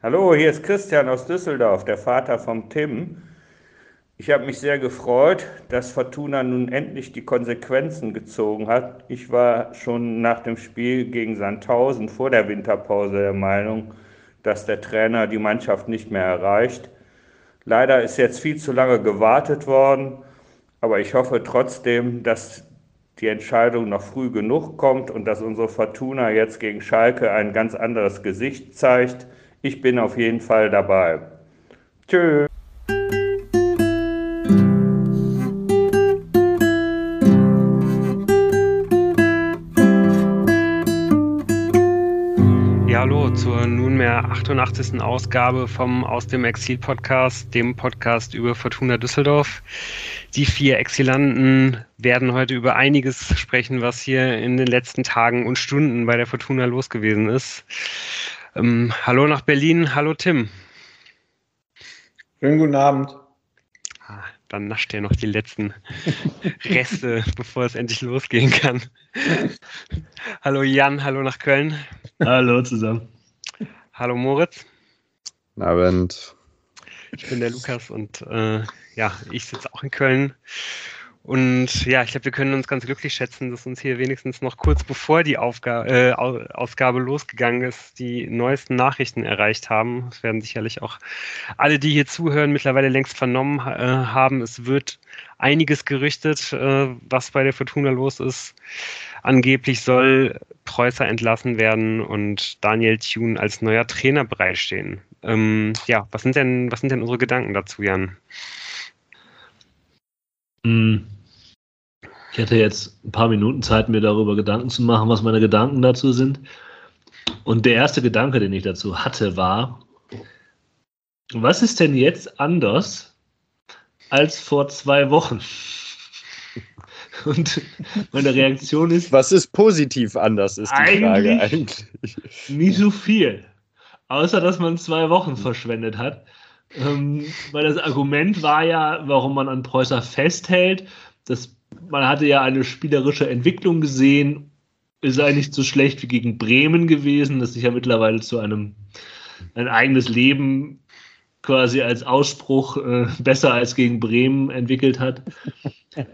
Hallo, hier ist Christian aus Düsseldorf, der Vater vom Tim. Ich habe mich sehr gefreut, dass Fortuna nun endlich die Konsequenzen gezogen hat. Ich war schon nach dem Spiel gegen Sandhausen vor der Winterpause der Meinung, dass der Trainer die Mannschaft nicht mehr erreicht. Leider ist jetzt viel zu lange gewartet worden, aber ich hoffe trotzdem, dass die Entscheidung noch früh genug kommt und dass unsere Fortuna jetzt gegen Schalke ein ganz anderes Gesicht zeigt. Ich bin auf jeden Fall dabei. Tschüss. hallo zur nunmehr 88. Ausgabe vom Aus dem Exil Podcast, dem Podcast über Fortuna Düsseldorf. Die vier Exilanten werden heute über einiges sprechen, was hier in den letzten Tagen und Stunden bei der Fortuna los gewesen ist. Ähm, hallo nach Berlin, hallo Tim. Schönen guten Abend. Ah, dann nascht er noch die letzten Reste, bevor es endlich losgehen kann. hallo Jan, hallo nach Köln. Hallo zusammen. Hallo Moritz. Guten Abend. Ich bin der Lukas und äh, ja, ich sitze auch in Köln. Und ja, ich glaube, wir können uns ganz glücklich schätzen, dass uns hier wenigstens noch kurz bevor die Aufga äh, Ausgabe losgegangen ist, die neuesten Nachrichten erreicht haben. Das werden sicherlich auch alle, die hier zuhören, mittlerweile längst vernommen äh, haben. Es wird einiges gerüchtet, äh, was bei der Fortuna los ist. Angeblich soll Preußer entlassen werden und Daniel Thune als neuer Trainer bereitstehen. Ähm, ja, was sind denn, was sind denn unsere Gedanken dazu, Jan? Hm. Ich hatte jetzt ein paar Minuten Zeit, mir darüber Gedanken zu machen, was meine Gedanken dazu sind. Und der erste Gedanke, den ich dazu hatte, war, was ist denn jetzt anders als vor zwei Wochen? Und meine Reaktion ist. Was ist positiv anders, ist die eigentlich Frage eigentlich. Nicht so viel. Außer, dass man zwei Wochen verschwendet hat. Ähm, weil das Argument war ja, warum man an Preußer festhält, dass man hatte ja eine spielerische Entwicklung gesehen, ist sei nicht so schlecht wie gegen Bremen gewesen, das sich ja mittlerweile zu einem ein eigenes Leben quasi als Ausspruch äh, besser als gegen Bremen entwickelt hat.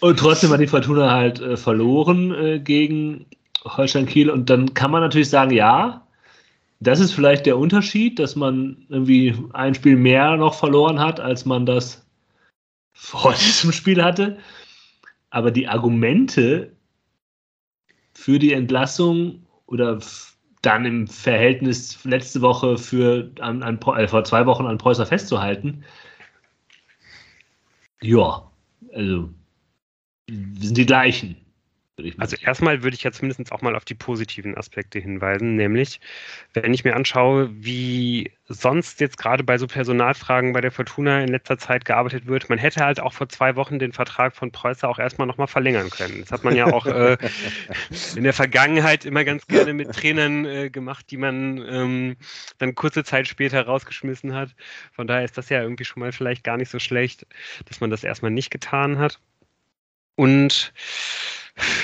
Und trotzdem hat die Fortuna halt äh, verloren äh, gegen Holstein Kiel. Und dann kann man natürlich sagen, ja, das ist vielleicht der Unterschied, dass man irgendwie ein Spiel mehr noch verloren hat, als man das vor diesem Spiel hatte. Aber die Argumente für die Entlassung oder dann im Verhältnis letzte Woche für an, an, äh, vor zwei Wochen an Preußer festzuhalten, ja, also sind die gleichen. Also erstmal würde ich ja zumindest auch mal auf die positiven Aspekte hinweisen, nämlich wenn ich mir anschaue, wie sonst jetzt gerade bei so Personalfragen bei der Fortuna in letzter Zeit gearbeitet wird, man hätte halt auch vor zwei Wochen den Vertrag von Preußer auch erstmal nochmal verlängern können. Das hat man ja auch äh, in der Vergangenheit immer ganz gerne mit Trainern äh, gemacht, die man ähm, dann kurze Zeit später rausgeschmissen hat. Von daher ist das ja irgendwie schon mal vielleicht gar nicht so schlecht, dass man das erstmal nicht getan hat. Und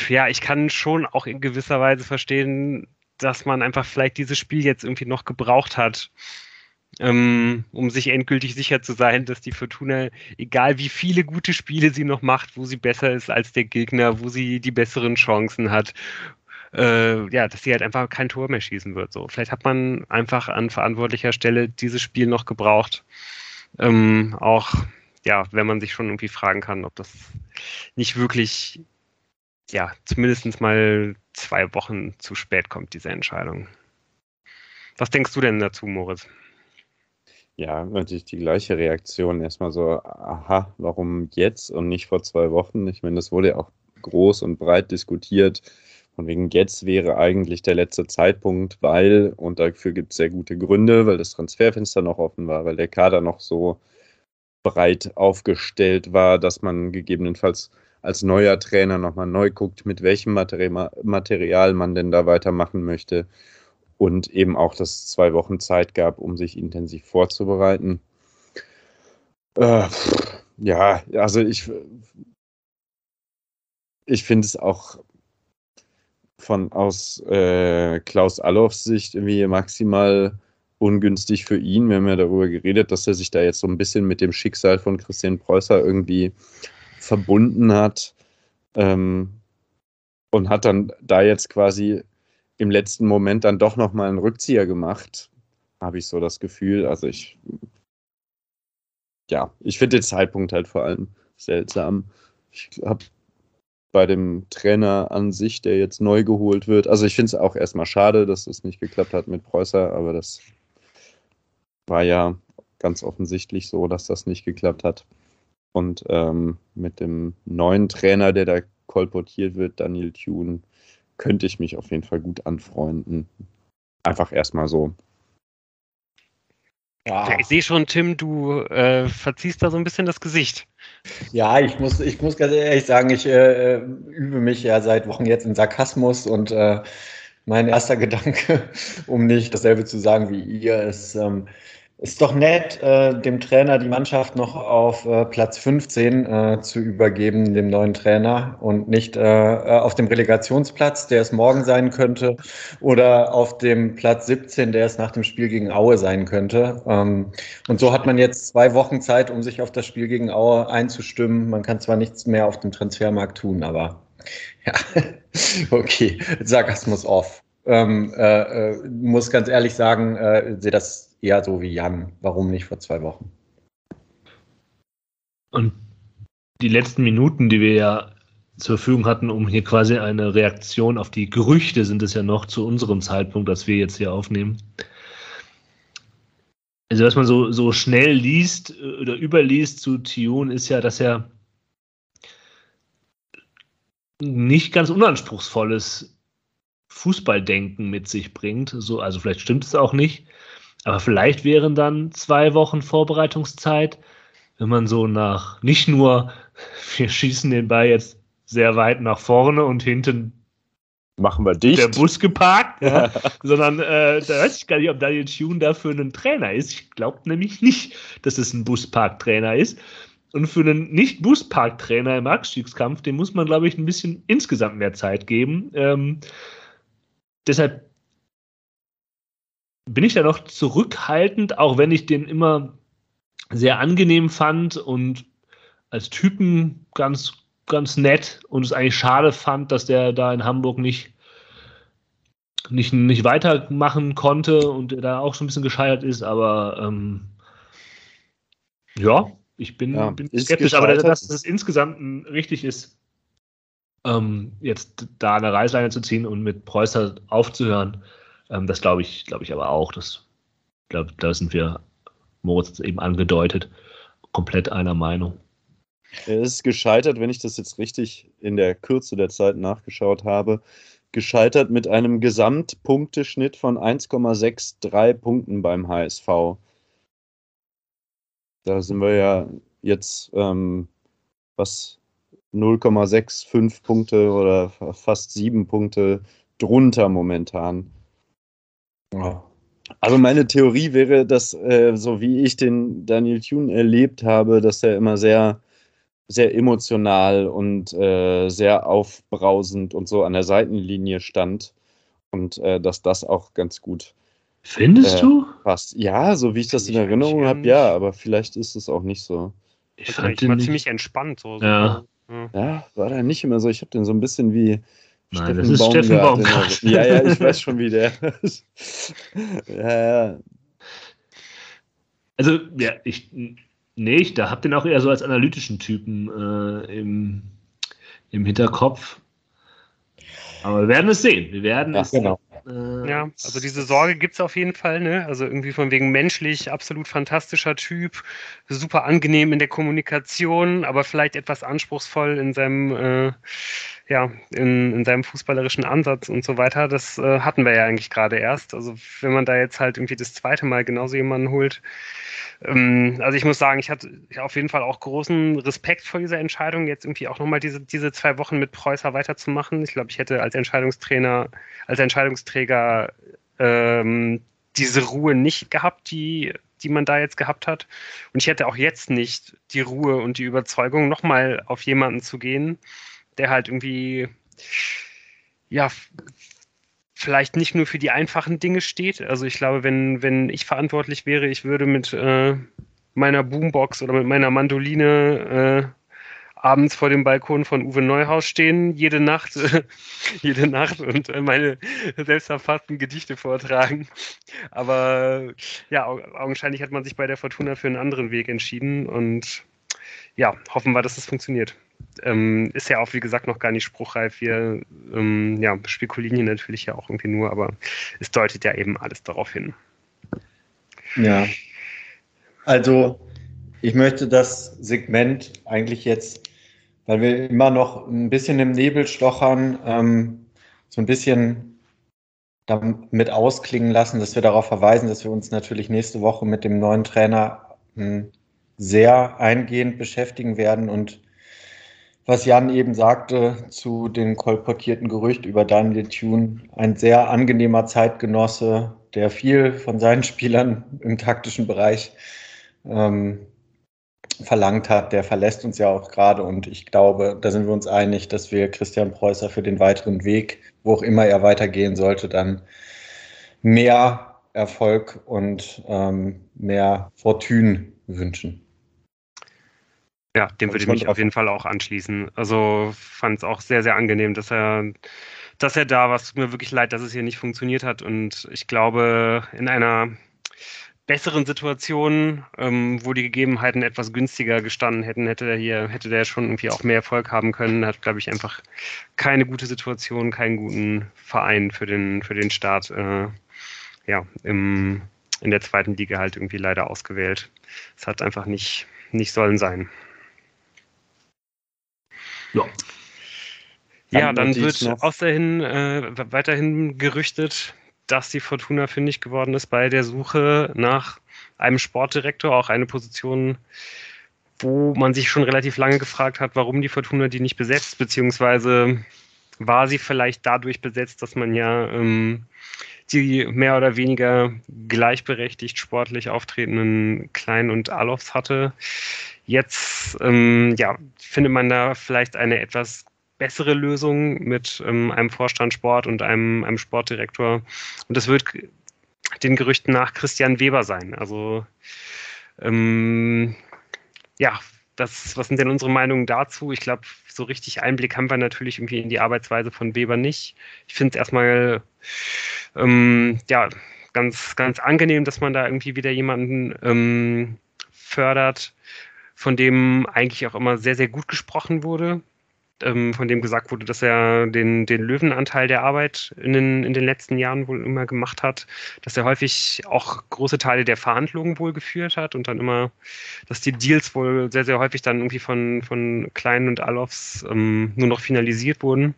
ja, ich kann schon auch in gewisser Weise verstehen, dass man einfach vielleicht dieses Spiel jetzt irgendwie noch gebraucht hat, ähm, um sich endgültig sicher zu sein, dass die Fortuna, egal wie viele gute Spiele sie noch macht, wo sie besser ist als der Gegner, wo sie die besseren Chancen hat, äh, ja, dass sie halt einfach kein Tor mehr schießen wird. So, vielleicht hat man einfach an verantwortlicher Stelle dieses Spiel noch gebraucht. Ähm, auch ja, wenn man sich schon irgendwie fragen kann, ob das nicht wirklich ja, zumindest mal zwei Wochen zu spät kommt, diese Entscheidung. Was denkst du denn dazu, Moritz? Ja, natürlich die gleiche Reaktion. Erstmal so, aha, warum jetzt und nicht vor zwei Wochen? Ich meine, das wurde ja auch groß und breit diskutiert. Von wegen jetzt wäre eigentlich der letzte Zeitpunkt, weil, und dafür gibt es sehr gute Gründe, weil das Transferfenster noch offen war, weil der Kader noch so breit aufgestellt war, dass man gegebenenfalls als neuer Trainer nochmal neu guckt, mit welchem Material man denn da weitermachen möchte und eben auch, dass es zwei Wochen Zeit gab, um sich intensiv vorzubereiten. Äh, ja, also ich, ich finde es auch von aus äh, Klaus Allofs Sicht irgendwie maximal ungünstig für ihn. Wir haben ja darüber geredet, dass er sich da jetzt so ein bisschen mit dem Schicksal von Christian Preußer irgendwie verbunden hat ähm, und hat dann da jetzt quasi im letzten Moment dann doch nochmal einen Rückzieher gemacht, habe ich so das Gefühl. Also ich, ja, ich finde den Zeitpunkt halt vor allem seltsam. Ich habe bei dem Trainer an sich, der jetzt neu geholt wird. Also ich finde es auch erstmal schade, dass es nicht geklappt hat mit Preußer, aber das war ja ganz offensichtlich so, dass das nicht geklappt hat. Und ähm, mit dem neuen Trainer, der da kolportiert wird, Daniel Thune, könnte ich mich auf jeden Fall gut anfreunden. Einfach erstmal so. Ja. ich sehe schon, Tim, du äh, verziehst da so ein bisschen das Gesicht. Ja, ich muss, ich muss ganz ehrlich sagen, ich äh, übe mich ja seit Wochen jetzt in Sarkasmus und äh, mein erster Gedanke, um nicht dasselbe zu sagen wie ihr, ist, ähm, ist doch nett, äh, dem Trainer die Mannschaft noch auf äh, Platz 15 äh, zu übergeben, dem neuen Trainer, und nicht äh, äh, auf dem Relegationsplatz, der es morgen sein könnte, oder auf dem Platz 17, der es nach dem Spiel gegen Aue sein könnte. Ähm, und so hat man jetzt zwei Wochen Zeit, um sich auf das Spiel gegen Aue einzustimmen. Man kann zwar nichts mehr auf dem Transfermarkt tun, aber ja, okay, Sarkasmus off. Ähm, äh, äh, muss ganz ehrlich sagen, äh, sehe das eher so wie Jan. Warum nicht vor zwei Wochen? Und die letzten Minuten, die wir ja zur Verfügung hatten, um hier quasi eine Reaktion auf die Gerüchte, sind es ja noch zu unserem Zeitpunkt, dass wir jetzt hier aufnehmen. Also, was man so, so schnell liest oder überliest zu Tion, ist ja, dass er nicht ganz unanspruchsvolles Fußballdenken mit sich bringt. So, also vielleicht stimmt es auch nicht, aber vielleicht wären dann zwei Wochen Vorbereitungszeit, wenn man so nach, nicht nur, wir schießen den Ball jetzt sehr weit nach vorne und hinten machen wir dicht. Der Bus geparkt, ja. sondern äh, da weiß ich gar nicht, ob Daniel Tune dafür ein Trainer ist. Ich glaube nämlich nicht, dass es ein Busparktrainer ist. Und für einen Nicht-Busparktrainer im Abstiegskampf, dem muss man, glaube ich, ein bisschen insgesamt mehr Zeit geben. Ähm, deshalb bin ich da noch zurückhaltend, auch wenn ich den immer sehr angenehm fand und als Typen ganz, ganz nett und es eigentlich schade fand, dass der da in Hamburg nicht, nicht, nicht weitermachen konnte und da auch schon ein bisschen gescheitert ist, aber ähm, ja, ich bin, ja, bin skeptisch, aber dass es insgesamt richtig ist, ähm, jetzt da eine Reißleine zu ziehen und mit Preußer aufzuhören, ähm, das glaube ich, glaube ich aber auch. Das, glaube, da sind wir, Moritz eben angedeutet, komplett einer Meinung. Er ist gescheitert, wenn ich das jetzt richtig in der Kürze der Zeit nachgeschaut habe, gescheitert mit einem Gesamtpunkteschnitt von 1,63 Punkten beim HSV. Da sind wir ja jetzt ähm, was 0,65 Punkte oder fast 7 Punkte drunter momentan. Ja. Also meine Theorie wäre, dass äh, so wie ich den Daniel Thune erlebt habe, dass er immer sehr, sehr emotional und äh, sehr aufbrausend und so an der Seitenlinie stand und äh, dass das auch ganz gut Findest äh, du? Passt. Ja, so wie ich das in Erinnerung habe, ja, aber vielleicht ist es auch nicht so. Ich fand ihn war ziemlich entspannt. So, ja. So. ja, war da nicht immer so. Ich habe den so ein bisschen wie Nein, Steffen das ist Steffen Baumgart. Ja, ja, ich weiß schon, wie der ist. ja, ja. Also, ja, ich, nee, ich da hab den auch eher so als analytischen Typen äh, im, im Hinterkopf. Aber wir werden es sehen. Wir werden ja, es genau. Äh, ja, also diese Sorge gibt es auf jeden Fall, ne? Also irgendwie von wegen menschlich, absolut fantastischer Typ, super angenehm in der Kommunikation, aber vielleicht etwas anspruchsvoll in seinem, äh, ja, in, in seinem fußballerischen Ansatz und so weiter. Das äh, hatten wir ja eigentlich gerade erst. Also wenn man da jetzt halt irgendwie das zweite Mal genauso jemanden holt, ähm, also ich muss sagen, ich hatte auf jeden Fall auch großen Respekt vor dieser Entscheidung, jetzt irgendwie auch nochmal diese, diese zwei Wochen mit Preußer weiterzumachen. Ich glaube, ich hätte als Entscheidungstrainer, als Entscheidungsträger ähm, diese Ruhe nicht gehabt, die, die man da jetzt gehabt hat. Und ich hätte auch jetzt nicht die Ruhe und die Überzeugung, nochmal auf jemanden zu gehen, der halt irgendwie ja vielleicht nicht nur für die einfachen Dinge steht. Also ich glaube, wenn, wenn ich verantwortlich wäre, ich würde mit äh, meiner Boombox oder mit meiner Mandoline äh, abends vor dem Balkon von Uwe Neuhaus stehen, jede Nacht, jede Nacht und äh, meine selbstverfassten Gedichte vortragen. Aber ja, augenscheinlich hat man sich bei der Fortuna für einen anderen Weg entschieden und ja, hoffen wir, dass es funktioniert. Ähm, ist ja auch, wie gesagt, noch gar nicht spruchreif. Wir ähm, ja, spekulieren hier natürlich ja auch irgendwie nur, aber es deutet ja eben alles darauf hin. Ja. Also, ich möchte das Segment eigentlich jetzt weil wir immer noch ein bisschen im Nebel stochern, ähm, so ein bisschen damit ausklingen lassen, dass wir darauf verweisen, dass wir uns natürlich nächste Woche mit dem neuen Trainer ähm, sehr eingehend beschäftigen werden und was Jan eben sagte zu den kolportierten Gerücht über Daniel Thune, ein sehr angenehmer Zeitgenosse, der viel von seinen Spielern im taktischen Bereich ähm, verlangt hat, der verlässt uns ja auch gerade und ich glaube, da sind wir uns einig, dass wir Christian Preußer für den weiteren Weg, wo auch immer er weitergehen sollte, dann mehr Erfolg und ähm, mehr Fortune wünschen. Ja, dem würde ich mich auf jeden Fall auch anschließen. Also fand es auch sehr, sehr angenehm, dass er, dass er da war. Es tut mir wirklich leid, dass es hier nicht funktioniert hat. Und ich glaube, in einer besseren Situationen, ähm, wo die Gegebenheiten etwas günstiger gestanden hätten, hätte der hier, hätte der schon irgendwie auch mehr Erfolg haben können. Hat, glaube ich, einfach keine gute Situation, keinen guten Verein für den, für den Start, äh, ja, im, in der zweiten Liga halt irgendwie leider ausgewählt. Es hat einfach nicht, nicht sollen sein. Ja. Ja, dann wird außerhin äh, weiterhin gerüchtet, dass die Fortuna fündig geworden ist bei der Suche nach einem Sportdirektor, auch eine Position, wo man sich schon relativ lange gefragt hat, warum die Fortuna die nicht besetzt, beziehungsweise war sie vielleicht dadurch besetzt, dass man ja ähm, die mehr oder weniger gleichberechtigt sportlich auftretenden Klein und Alofs hatte. Jetzt ähm, ja, findet man da vielleicht eine etwas bessere Lösung mit ähm, einem Vorstand Sport und einem, einem Sportdirektor. Und das wird den Gerüchten nach Christian Weber sein. Also ähm, ja, das, was sind denn unsere Meinungen dazu? Ich glaube, so richtig Einblick haben wir natürlich irgendwie in die Arbeitsweise von Weber nicht. Ich finde es erstmal ähm, ja, ganz, ganz angenehm, dass man da irgendwie wieder jemanden ähm, fördert, von dem eigentlich auch immer sehr, sehr gut gesprochen wurde ähm, von dem gesagt wurde, dass er den, den Löwenanteil der Arbeit in den, in den letzten Jahren wohl immer gemacht hat, dass er häufig auch große Teile der Verhandlungen wohl geführt hat und dann immer, dass die Deals wohl sehr, sehr häufig dann irgendwie von, von Kleinen und Alofs ähm, nur noch finalisiert wurden.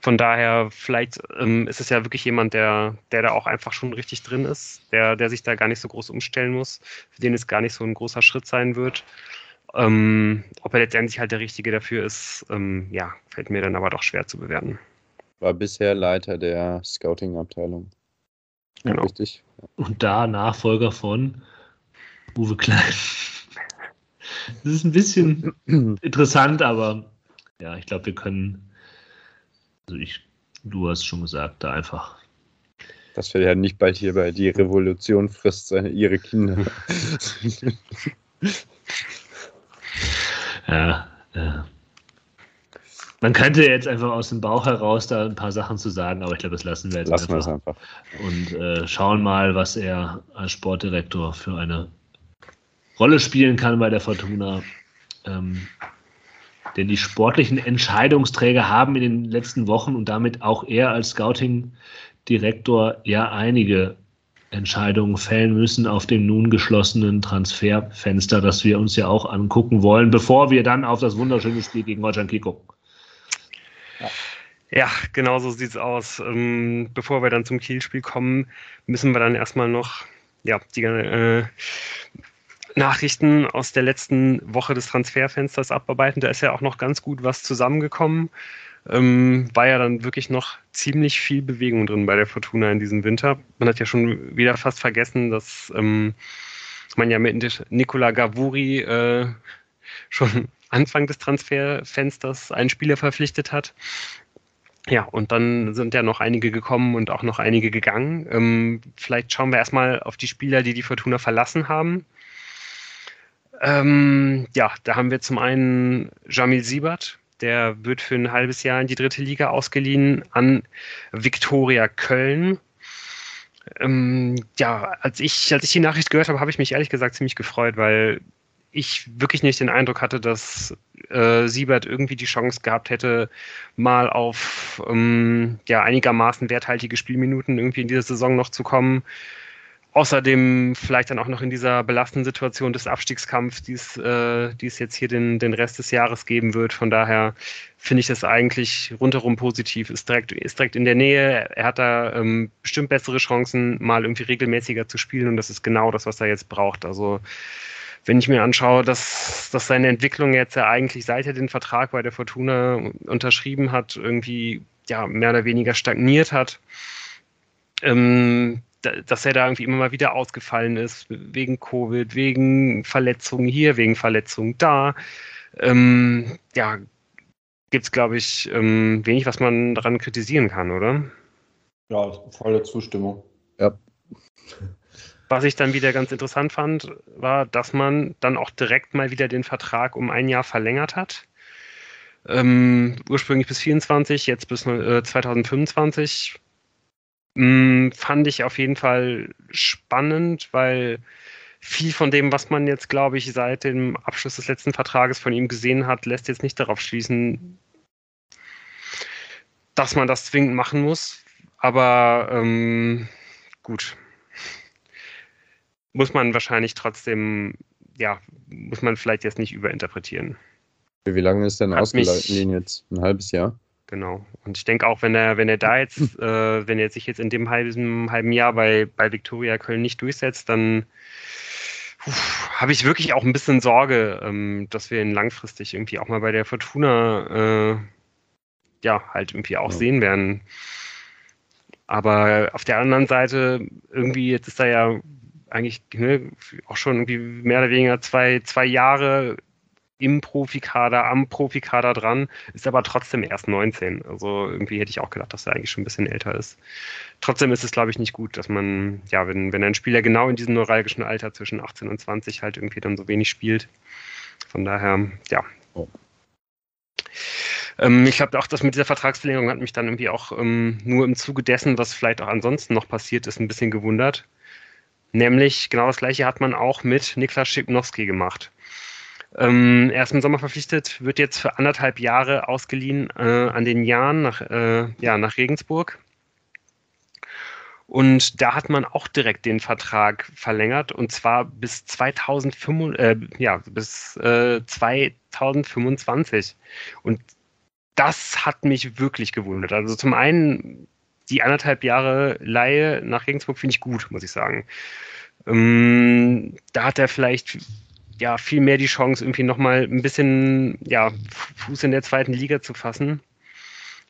Von daher, vielleicht ähm, ist es ja wirklich jemand, der, der da auch einfach schon richtig drin ist, der, der sich da gar nicht so groß umstellen muss, für den es gar nicht so ein großer Schritt sein wird. Ähm, ob er letztendlich halt der Richtige dafür ist, ähm, ja, fällt mir dann aber doch schwer zu bewerten. War bisher Leiter der Scouting-Abteilung. Genau. Richtig. Und da Nachfolger von Uwe Klein. Das ist ein bisschen interessant, aber ja, ich glaube, wir können, also ich, du hast schon gesagt, da einfach. Das wir ja nicht bald hier bei die Revolution frisst seine ihre Kinder. Ja, ja. Man könnte jetzt einfach aus dem Bauch heraus da ein paar Sachen zu sagen, aber ich glaube, das lassen wir jetzt lassen einfach. einfach. Und äh, schauen mal, was er als Sportdirektor für eine Rolle spielen kann bei der Fortuna. Ähm, denn die sportlichen Entscheidungsträger haben in den letzten Wochen und damit auch er als Scouting-Direktor ja einige Entscheidungen fällen müssen auf dem nun geschlossenen Transferfenster, das wir uns ja auch angucken wollen, bevor wir dann auf das wunderschöne Spiel gegen Kiel gucken. Ja. Ja, genau so sieht es aus. Ähm, bevor wir dann zum Kiel-Spiel kommen, müssen wir dann erstmal noch ja, die äh, Nachrichten aus der letzten Woche des Transferfensters abarbeiten. Da ist ja auch noch ganz gut was zusammengekommen ähm, war ja dann wirklich noch ziemlich viel Bewegung drin bei der Fortuna in diesem Winter. Man hat ja schon wieder fast vergessen, dass ähm, man ja mit Nicola Gavuri äh, schon Anfang des Transferfensters einen Spieler verpflichtet hat. Ja, und dann sind ja noch einige gekommen und auch noch einige gegangen. Ähm, vielleicht schauen wir erstmal auf die Spieler, die die Fortuna verlassen haben. Ähm, ja, da haben wir zum einen Jamil Siebert, der wird für ein halbes Jahr in die dritte Liga ausgeliehen an Viktoria Köln. Ähm, ja, als ich, als ich die Nachricht gehört habe, habe ich mich ehrlich gesagt ziemlich gefreut, weil ich wirklich nicht den Eindruck hatte, dass äh, Siebert irgendwie die Chance gehabt hätte, mal auf ähm, ja, einigermaßen werthaltige Spielminuten irgendwie in dieser Saison noch zu kommen. Außerdem vielleicht dann auch noch in dieser belastenden Situation des Abstiegskampfs, die es, äh, die es jetzt hier den, den Rest des Jahres geben wird. Von daher finde ich das eigentlich rundherum positiv. Ist direkt, ist direkt in der Nähe. Er hat da ähm, bestimmt bessere Chancen, mal irgendwie regelmäßiger zu spielen. Und das ist genau das, was er jetzt braucht. Also wenn ich mir anschaue, dass, dass seine Entwicklung jetzt ja eigentlich, seit er den Vertrag bei der Fortuna unterschrieben hat, irgendwie ja mehr oder weniger stagniert hat, ähm, dass er da irgendwie immer mal wieder ausgefallen ist, wegen Covid, wegen Verletzungen hier, wegen Verletzungen da. Ähm, ja, gibt es, glaube ich, ähm, wenig, was man daran kritisieren kann, oder? Ja, volle Zustimmung. Ja. Was ich dann wieder ganz interessant fand, war, dass man dann auch direkt mal wieder den Vertrag um ein Jahr verlängert hat. Ähm, ursprünglich bis 24, jetzt bis äh, 2025. Hm, fand ich auf jeden Fall spannend, weil viel von dem, was man jetzt, glaube ich, seit dem Abschluss des letzten Vertrages von ihm gesehen hat, lässt jetzt nicht darauf schließen, dass man das zwingend machen muss. Aber ähm, gut, muss man wahrscheinlich trotzdem, ja, muss man vielleicht jetzt nicht überinterpretieren. Wie lange ist denn ausgeleitet jetzt? Ein halbes Jahr? Genau. Und ich denke auch, wenn er, wenn er da jetzt, äh, wenn er sich jetzt in dem halben, halben Jahr bei, bei Viktoria Köln nicht durchsetzt, dann habe ich wirklich auch ein bisschen Sorge, ähm, dass wir ihn langfristig irgendwie auch mal bei der Fortuna äh, ja halt irgendwie auch ja. sehen werden. Aber auf der anderen Seite, irgendwie, jetzt ist er ja eigentlich ne, auch schon irgendwie mehr oder weniger zwei, zwei Jahre im Profikader, am Profikader dran, ist aber trotzdem erst 19. Also irgendwie hätte ich auch gedacht, dass er eigentlich schon ein bisschen älter ist. Trotzdem ist es, glaube ich, nicht gut, dass man, ja, wenn, wenn ein Spieler genau in diesem neuralgischen Alter zwischen 18 und 20 halt irgendwie dann so wenig spielt. Von daher, ja. Oh. Ich glaube auch, dass mit dieser Vertragsverlängerung hat mich dann irgendwie auch ähm, nur im Zuge dessen, was vielleicht auch ansonsten noch passiert ist, ein bisschen gewundert. Nämlich genau das gleiche hat man auch mit Niklas Schipnowski gemacht. Ähm, er ist im Sommer verpflichtet, wird jetzt für anderthalb Jahre ausgeliehen äh, an den Jahren nach, äh, ja, nach Regensburg. Und da hat man auch direkt den Vertrag verlängert und zwar bis 2005, äh, ja, bis äh, 2025. Und das hat mich wirklich gewundert. Also zum einen die anderthalb Jahre Laie nach Regensburg finde ich gut, muss ich sagen. Ähm, da hat er vielleicht ja viel mehr die Chance, irgendwie nochmal ein bisschen ja, Fuß in der zweiten Liga zu fassen.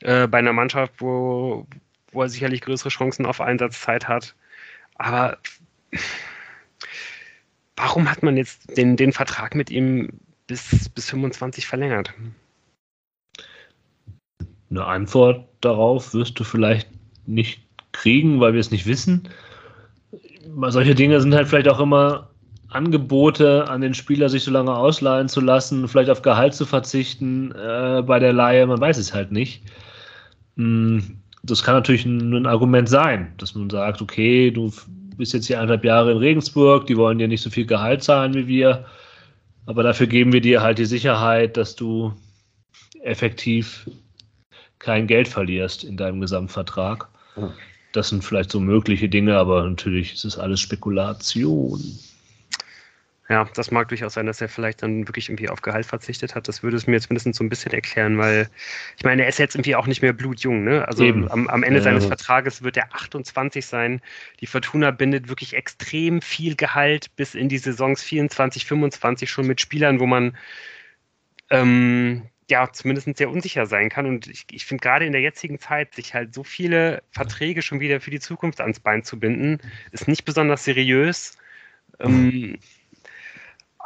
Äh, bei einer Mannschaft, wo, wo er sicherlich größere Chancen auf Einsatzzeit hat. Aber warum hat man jetzt den, den Vertrag mit ihm bis, bis 25 verlängert? Eine Antwort darauf wirst du vielleicht nicht kriegen, weil wir es nicht wissen. Solche Dinge sind halt vielleicht auch immer Angebote an den Spieler, sich so lange ausleihen zu lassen, vielleicht auf Gehalt zu verzichten äh, bei der Leihe, man weiß es halt nicht. Hm, das kann natürlich ein, ein, Argument sein, dass man sagt, okay, du bist jetzt hier eineinhalb Jahre in Regensburg, die wollen dir nicht so viel Gehalt zahlen wie wir, aber dafür geben wir dir halt die Sicherheit, dass du effektiv kein Geld verlierst in deinem Gesamtvertrag. Das sind vielleicht so mögliche Dinge, aber natürlich ist es alles Spekulation. Ja, das mag durchaus sein, dass er vielleicht dann wirklich irgendwie auf Gehalt verzichtet hat. Das würde es mir jetzt mindestens so ein bisschen erklären, weil ich meine, er ist jetzt irgendwie auch nicht mehr blutjung. Ne? Also am, am, Ende ja. seines Vertrages wird er 28 sein. Die Fortuna bindet wirklich extrem viel Gehalt bis in die Saisons 24, 25 schon mit Spielern, wo man ähm, ja zumindest sehr unsicher sein kann. Und ich, ich finde gerade in der jetzigen Zeit, sich halt so viele Verträge schon wieder für die Zukunft ans Bein zu binden, ist nicht besonders seriös. Ähm,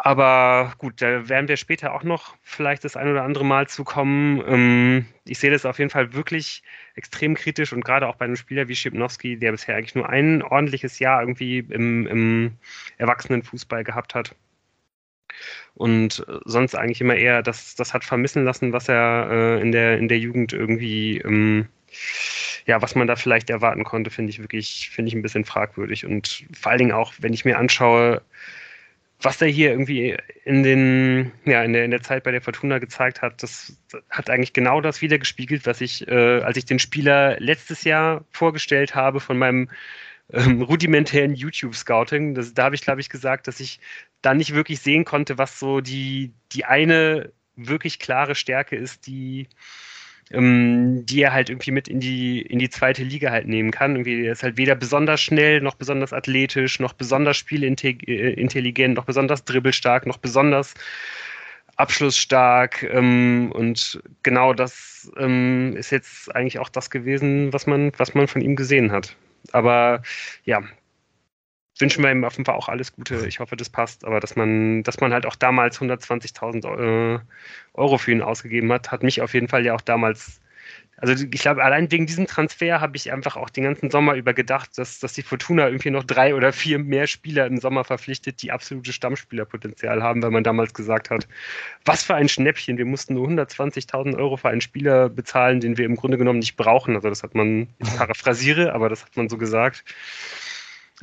aber gut, da werden wir später auch noch vielleicht das ein oder andere Mal zu kommen. Ähm, ich sehe das auf jeden Fall wirklich extrem kritisch und gerade auch bei einem Spieler wie Schipnowski, der bisher eigentlich nur ein ordentliches Jahr irgendwie im, im Erwachsenenfußball gehabt hat. Und sonst eigentlich immer eher das, das hat vermissen lassen, was er äh, in, der, in der Jugend irgendwie, ähm, ja, was man da vielleicht erwarten konnte, finde ich wirklich, finde ich ein bisschen fragwürdig. Und vor allen Dingen auch, wenn ich mir anschaue, was er hier irgendwie in den, ja, in der, in der Zeit bei der Fortuna gezeigt hat, das hat eigentlich genau das wiedergespiegelt, was ich, äh, als ich den Spieler letztes Jahr vorgestellt habe von meinem ähm, rudimentären YouTube-Scouting. Da habe ich, glaube ich, gesagt, dass ich da nicht wirklich sehen konnte, was so die, die eine wirklich klare Stärke ist, die, ähm, die er halt irgendwie mit in die, in die zweite Liga halt nehmen kann. Irgendwie er ist halt weder besonders schnell, noch besonders athletisch, noch besonders spielintelligent, noch besonders dribbelstark, noch besonders abschlussstark. Ähm, und genau das ähm, ist jetzt eigentlich auch das gewesen, was man, was man von ihm gesehen hat. Aber ja, wünschen wir ihm auf jeden Fall auch alles Gute. Ich hoffe, das passt. Aber dass man, dass man halt auch damals 120.000 äh, Euro für ihn ausgegeben hat, hat mich auf jeden Fall ja auch damals. Also ich glaube, allein wegen diesem Transfer habe ich einfach auch den ganzen Sommer über gedacht, dass, dass die Fortuna irgendwie noch drei oder vier mehr Spieler im Sommer verpflichtet, die absolute Stammspielerpotenzial haben, weil man damals gesagt hat, was für ein Schnäppchen, wir mussten nur 120.000 Euro für einen Spieler bezahlen, den wir im Grunde genommen nicht brauchen. Also das hat man, ich paraphrasiere, aber das hat man so gesagt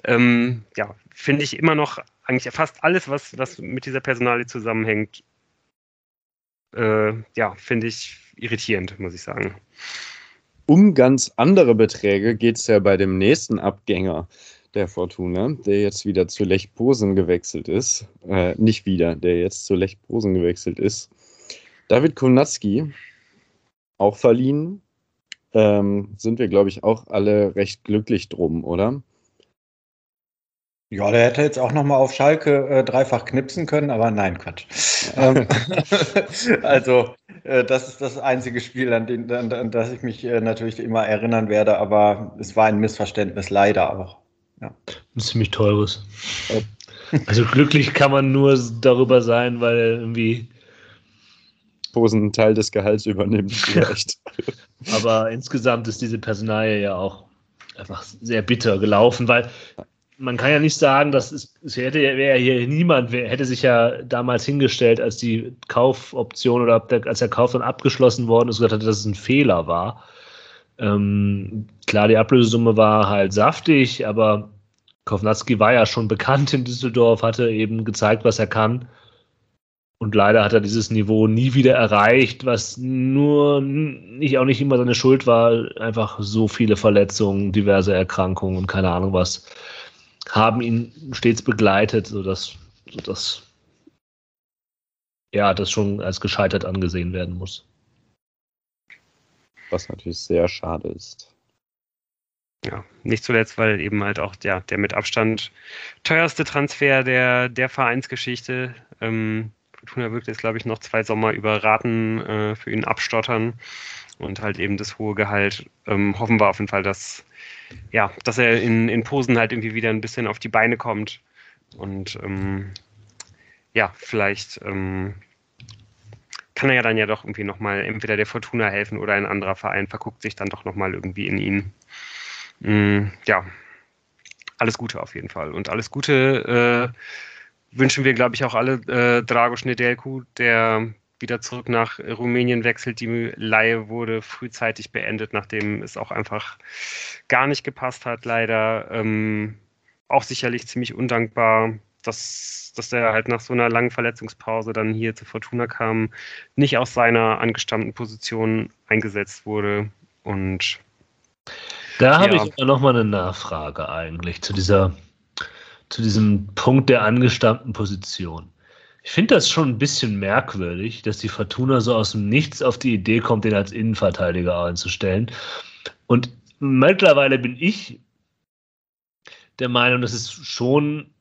ähm, ja, finde ich immer noch eigentlich fast alles, was, was mit dieser Personalie zusammenhängt, äh, ja, finde ich irritierend, muss ich sagen. Um ganz andere Beträge geht es ja bei dem nächsten Abgänger der Fortuna, der jetzt wieder zu Lech Posen gewechselt ist. Äh, nicht wieder, der jetzt zu Lech Posen gewechselt ist. David Konatski, auch verliehen. Ähm, sind wir, glaube ich, auch alle recht glücklich drum, oder? Ja, der hätte jetzt auch nochmal auf Schalke äh, dreifach knipsen können, aber nein, Quatsch. Ähm, also, äh, das ist das einzige Spiel, an, den, an, an das ich mich äh, natürlich immer erinnern werde, aber es war ein Missverständnis, leider auch. Ja. Ein ziemlich teures. Also glücklich kann man nur darüber sein, weil irgendwie Posen einen Teil des Gehalts übernimmt, vielleicht. aber insgesamt ist diese Personalie ja auch einfach sehr bitter gelaufen, weil man kann ja nicht sagen, dass es, es hätte wäre hier niemand, wer, hätte sich ja damals hingestellt, als die Kaufoption oder der, als der Kauf dann abgeschlossen worden ist, gesagt hatte, dass es ein Fehler war. Ähm, klar, die Ablösesumme war halt saftig, aber Kovnatski war ja schon bekannt in Düsseldorf, hatte eben gezeigt, was er kann. Und leider hat er dieses Niveau nie wieder erreicht, was nur nicht auch nicht immer seine Schuld war. Einfach so viele Verletzungen, diverse Erkrankungen und keine Ahnung was haben ihn stets begleitet, sodass, sodass ja, das schon als gescheitert angesehen werden muss. Was natürlich sehr schade ist. Ja, nicht zuletzt, weil eben halt auch der, der mit Abstand teuerste Transfer der, der Vereinsgeschichte. Ähm, Fortuna wird jetzt, glaube ich, noch zwei Sommer über Raten äh, für ihn abstottern und halt eben das hohe Gehalt. Ähm, hoffen wir auf jeden Fall, dass ja, dass er in, in Posen halt irgendwie wieder ein bisschen auf die Beine kommt und ähm, ja, vielleicht ähm, kann er ja dann ja doch irgendwie nochmal entweder der Fortuna helfen oder ein anderer Verein verguckt sich dann doch nochmal irgendwie in ihn. Mm, ja, alles Gute auf jeden Fall. Und alles Gute äh, wünschen wir, glaube ich, auch alle äh, Drago Schnedelku, der wieder zurück nach Rumänien wechselt. Die Laie wurde frühzeitig beendet, nachdem es auch einfach gar nicht gepasst hat, leider. Ähm, auch sicherlich ziemlich undankbar, dass, dass er halt nach so einer langen Verletzungspause dann hier zu Fortuna kam, nicht aus seiner angestammten Position eingesetzt wurde. Und da habe ja. ich noch mal eine Nachfrage eigentlich zu dieser zu diesem Punkt der angestammten Position. Ich finde das schon ein bisschen merkwürdig, dass die Fortuna so aus dem Nichts auf die Idee kommt, den als Innenverteidiger einzustellen. Und mittlerweile bin ich der Meinung, dass es schon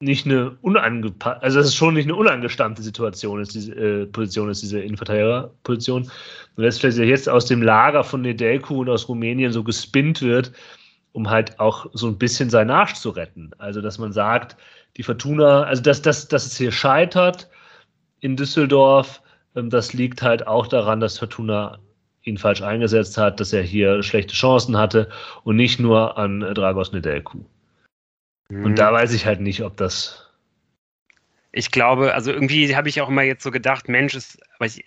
nicht eine unangepasste, also dass es schon nicht eine unangestammte Situation ist, diese äh, Position ist, diese Innenverteidigerposition. Und dass vielleicht jetzt aus dem Lager von Nedelku und aus Rumänien so gespinnt wird, um halt auch so ein bisschen seinen Arsch zu retten. Also, dass man sagt, die Fortuna, also dass, dass, dass es hier scheitert in Düsseldorf, ähm, das liegt halt auch daran, dass Fortuna ihn falsch eingesetzt hat, dass er hier schlechte Chancen hatte und nicht nur an Dragos Nedelku. Mhm. Und da weiß ich halt nicht, ob das. Ich glaube, also irgendwie habe ich auch immer jetzt so gedacht, Mensch, ist, aber ich,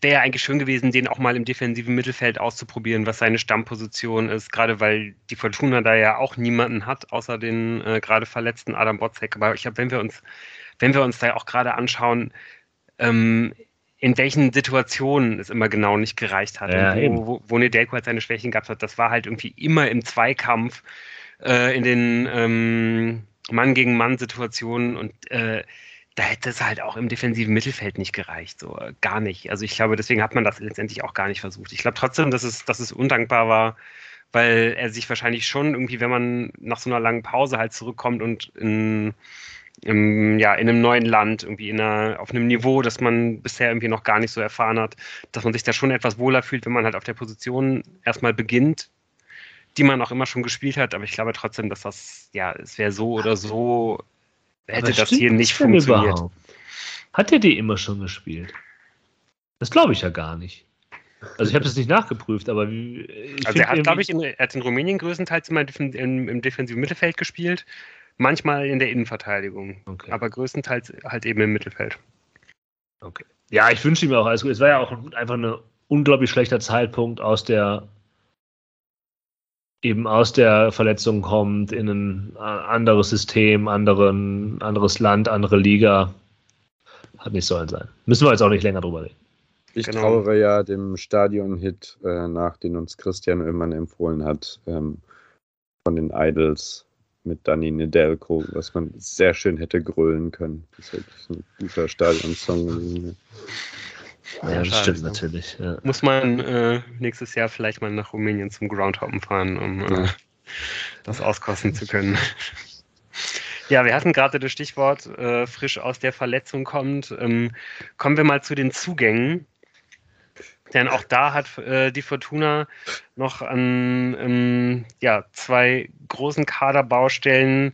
wäre eigentlich schön gewesen, den auch mal im defensiven Mittelfeld auszuprobieren, was seine Stammposition ist, gerade weil die Fortuna da ja auch niemanden hat, außer den äh, gerade verletzten Adam Botzek. Aber ich glaube, wenn wir uns, wenn wir uns da auch gerade anschauen, ähm, in welchen Situationen es immer genau nicht gereicht hat ja, und wo, wo, wo Nedelko halt seine Schwächen gehabt hat, das war halt irgendwie immer im Zweikampf, äh, in den ähm, Mann gegen Mann Situationen und äh, da hätte es halt auch im defensiven Mittelfeld nicht gereicht, so äh, gar nicht. Also ich glaube, deswegen hat man das letztendlich auch gar nicht versucht. Ich glaube trotzdem, dass es, dass es undankbar war, weil er sich wahrscheinlich schon irgendwie, wenn man nach so einer langen Pause halt zurückkommt und in, im, ja, in einem neuen Land, irgendwie in einer, auf einem Niveau, das man bisher irgendwie noch gar nicht so erfahren hat, dass man sich da schon etwas wohler fühlt, wenn man halt auf der Position erstmal beginnt, die man auch immer schon gespielt hat. Aber ich glaube trotzdem, dass das, ja, es wäre so oder so hätte das hier nicht funktioniert. Überhaupt? Hat er die immer schon gespielt? Das glaube ich ja gar nicht. Also ich habe das nicht nachgeprüft, aber also er hat, glaube ich, in, er hat in Rumänien größtenteils immer im, im defensiven Mittelfeld gespielt, manchmal in der Innenverteidigung, okay. aber größtenteils halt eben im Mittelfeld. Okay. Ja, ich wünsche ihm auch alles gut. Es war ja auch einfach ein unglaublich schlechter Zeitpunkt aus der eben aus der Verletzung kommt, in ein anderes System, anderen, anderes Land, andere Liga. Hat nicht sollen sein. Müssen wir jetzt auch nicht länger drüber reden. Ich genau. trauere ja dem Stadion-Hit äh, nach, den uns Christian Oehlmann empfohlen hat, ähm, von den Idols mit Danny Nedelko, was man sehr schön hätte grölen können. Das ist wirklich ein guter Stadionsong gewesen. Ja, ja das stimmt natürlich. Ja. Muss man äh, nächstes Jahr vielleicht mal nach Rumänien zum Groundhoppen fahren, um äh, das auskosten zu können. Ja, wir hatten gerade das Stichwort äh, frisch aus der Verletzung kommt. Ähm, kommen wir mal zu den Zugängen. Denn auch da hat äh, die Fortuna noch an ähm, ja, zwei großen Kaderbaustellen,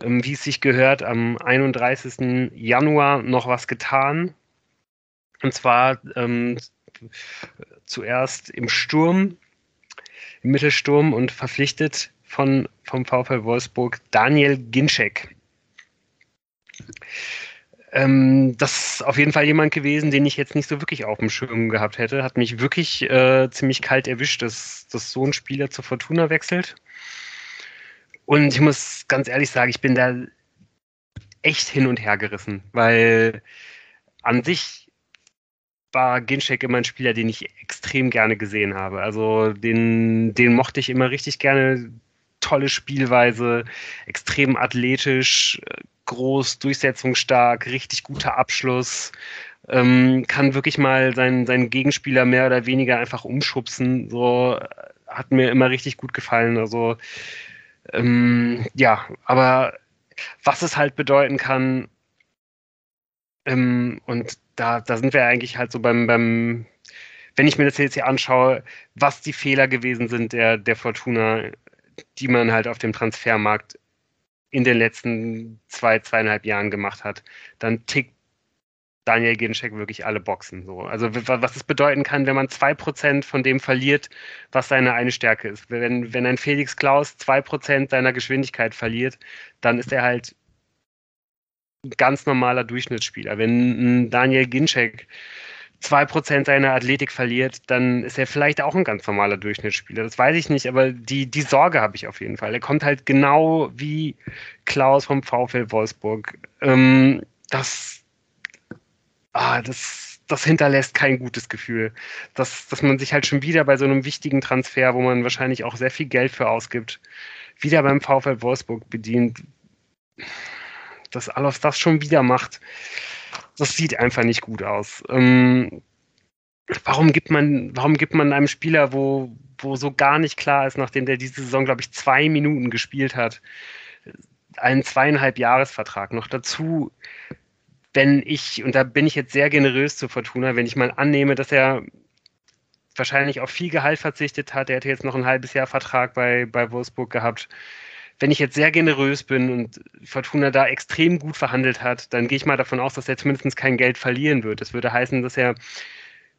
ähm, wie es sich gehört, am 31. Januar noch was getan. Und zwar ähm, zuerst im Sturm, im Mittelsturm und verpflichtet von, vom VfL Wolfsburg Daniel Ginczek. Ähm, das ist auf jeden Fall jemand gewesen, den ich jetzt nicht so wirklich auf dem Schirm gehabt hätte. Hat mich wirklich äh, ziemlich kalt erwischt, dass, dass so ein Spieler zur Fortuna wechselt. Und ich muss ganz ehrlich sagen, ich bin da echt hin und her gerissen, weil an sich war Ginchek immer ein Spieler, den ich extrem gerne gesehen habe. Also den, den mochte ich immer richtig gerne. Tolle Spielweise, extrem athletisch, groß, durchsetzungsstark, richtig guter Abschluss. Ähm, kann wirklich mal seinen, seinen Gegenspieler mehr oder weniger einfach umschubsen. So hat mir immer richtig gut gefallen. Also ähm, ja, aber was es halt bedeuten kann, ähm, und da, da sind wir eigentlich halt so beim, beim, wenn ich mir das jetzt hier anschaue, was die Fehler gewesen sind der, der Fortuna, die man halt auf dem Transfermarkt in den letzten zwei, zweieinhalb Jahren gemacht hat, dann tickt Daniel Ginczek wirklich alle Boxen. So. Also was es bedeuten kann, wenn man zwei Prozent von dem verliert, was seine eine Stärke ist. Wenn, wenn ein Felix Klaus zwei Prozent seiner Geschwindigkeit verliert, dann ist er halt ganz normaler Durchschnittsspieler. Wenn Daniel Ginczek 2% seiner Athletik verliert, dann ist er vielleicht auch ein ganz normaler Durchschnittsspieler. Das weiß ich nicht, aber die, die Sorge habe ich auf jeden Fall. Er kommt halt genau wie Klaus vom VfL Wolfsburg. Ähm, das, ah, das, das hinterlässt kein gutes Gefühl. Dass, dass man sich halt schon wieder bei so einem wichtigen Transfer, wo man wahrscheinlich auch sehr viel Geld für ausgibt, wieder beim VfL Wolfsburg bedient dass Alofs das schon wieder macht, das sieht einfach nicht gut aus. Ähm, warum gibt man, warum gibt man einem Spieler, wo, wo so gar nicht klar ist, nachdem der diese Saison, glaube ich, zwei Minuten gespielt hat, einen zweieinhalb Jahresvertrag noch dazu, wenn ich, und da bin ich jetzt sehr generös zu Fortuna, wenn ich mal annehme, dass er wahrscheinlich auf viel Gehalt verzichtet hat. Er hätte jetzt noch ein halbes Jahr Vertrag bei, bei Wolfsburg gehabt. Wenn ich jetzt sehr generös bin und Fortuna da extrem gut verhandelt hat, dann gehe ich mal davon aus, dass er zumindest kein Geld verlieren wird. Das würde heißen, dass er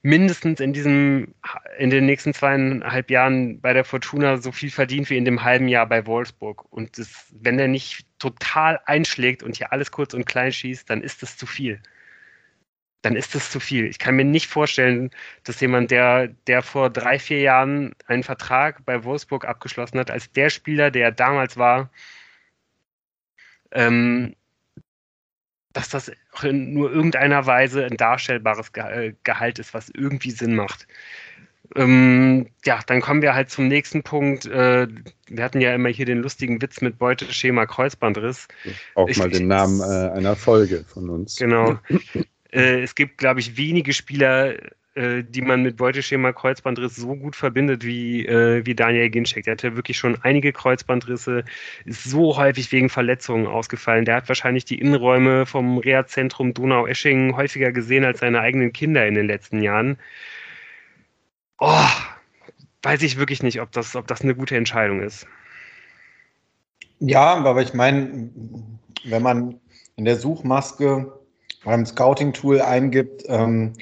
mindestens in diesem, in den nächsten zweieinhalb Jahren bei der Fortuna so viel verdient wie in dem halben Jahr bei Wolfsburg. Und das, wenn er nicht total einschlägt und hier alles kurz und klein schießt, dann ist das zu viel dann ist das zu viel. Ich kann mir nicht vorstellen, dass jemand, der, der vor drei, vier Jahren einen Vertrag bei Wolfsburg abgeschlossen hat, als der Spieler, der damals war, ähm, dass das in nur irgendeiner Weise ein darstellbares äh, Gehalt ist, was irgendwie Sinn macht. Ähm, ja, dann kommen wir halt zum nächsten Punkt. Äh, wir hatten ja immer hier den lustigen Witz mit Beuteschema Kreuzbandriss. Auch mal ich, den Namen äh, einer Folge von uns. Genau. Äh, es gibt, glaube ich, wenige Spieler, äh, die man mit Beuteschema Kreuzbandriss so gut verbindet wie, äh, wie Daniel Ginczek. Der hatte wirklich schon einige Kreuzbandrisse, ist so häufig wegen Verletzungen ausgefallen. Der hat wahrscheinlich die Innenräume vom Reha-Zentrum Donau-Eschingen häufiger gesehen als seine eigenen Kinder in den letzten Jahren. Oh, weiß ich wirklich nicht, ob das, ob das eine gute Entscheidung ist. Ja, aber ich meine, wenn man in der Suchmaske beim Scouting-Tool eingibt, ähm,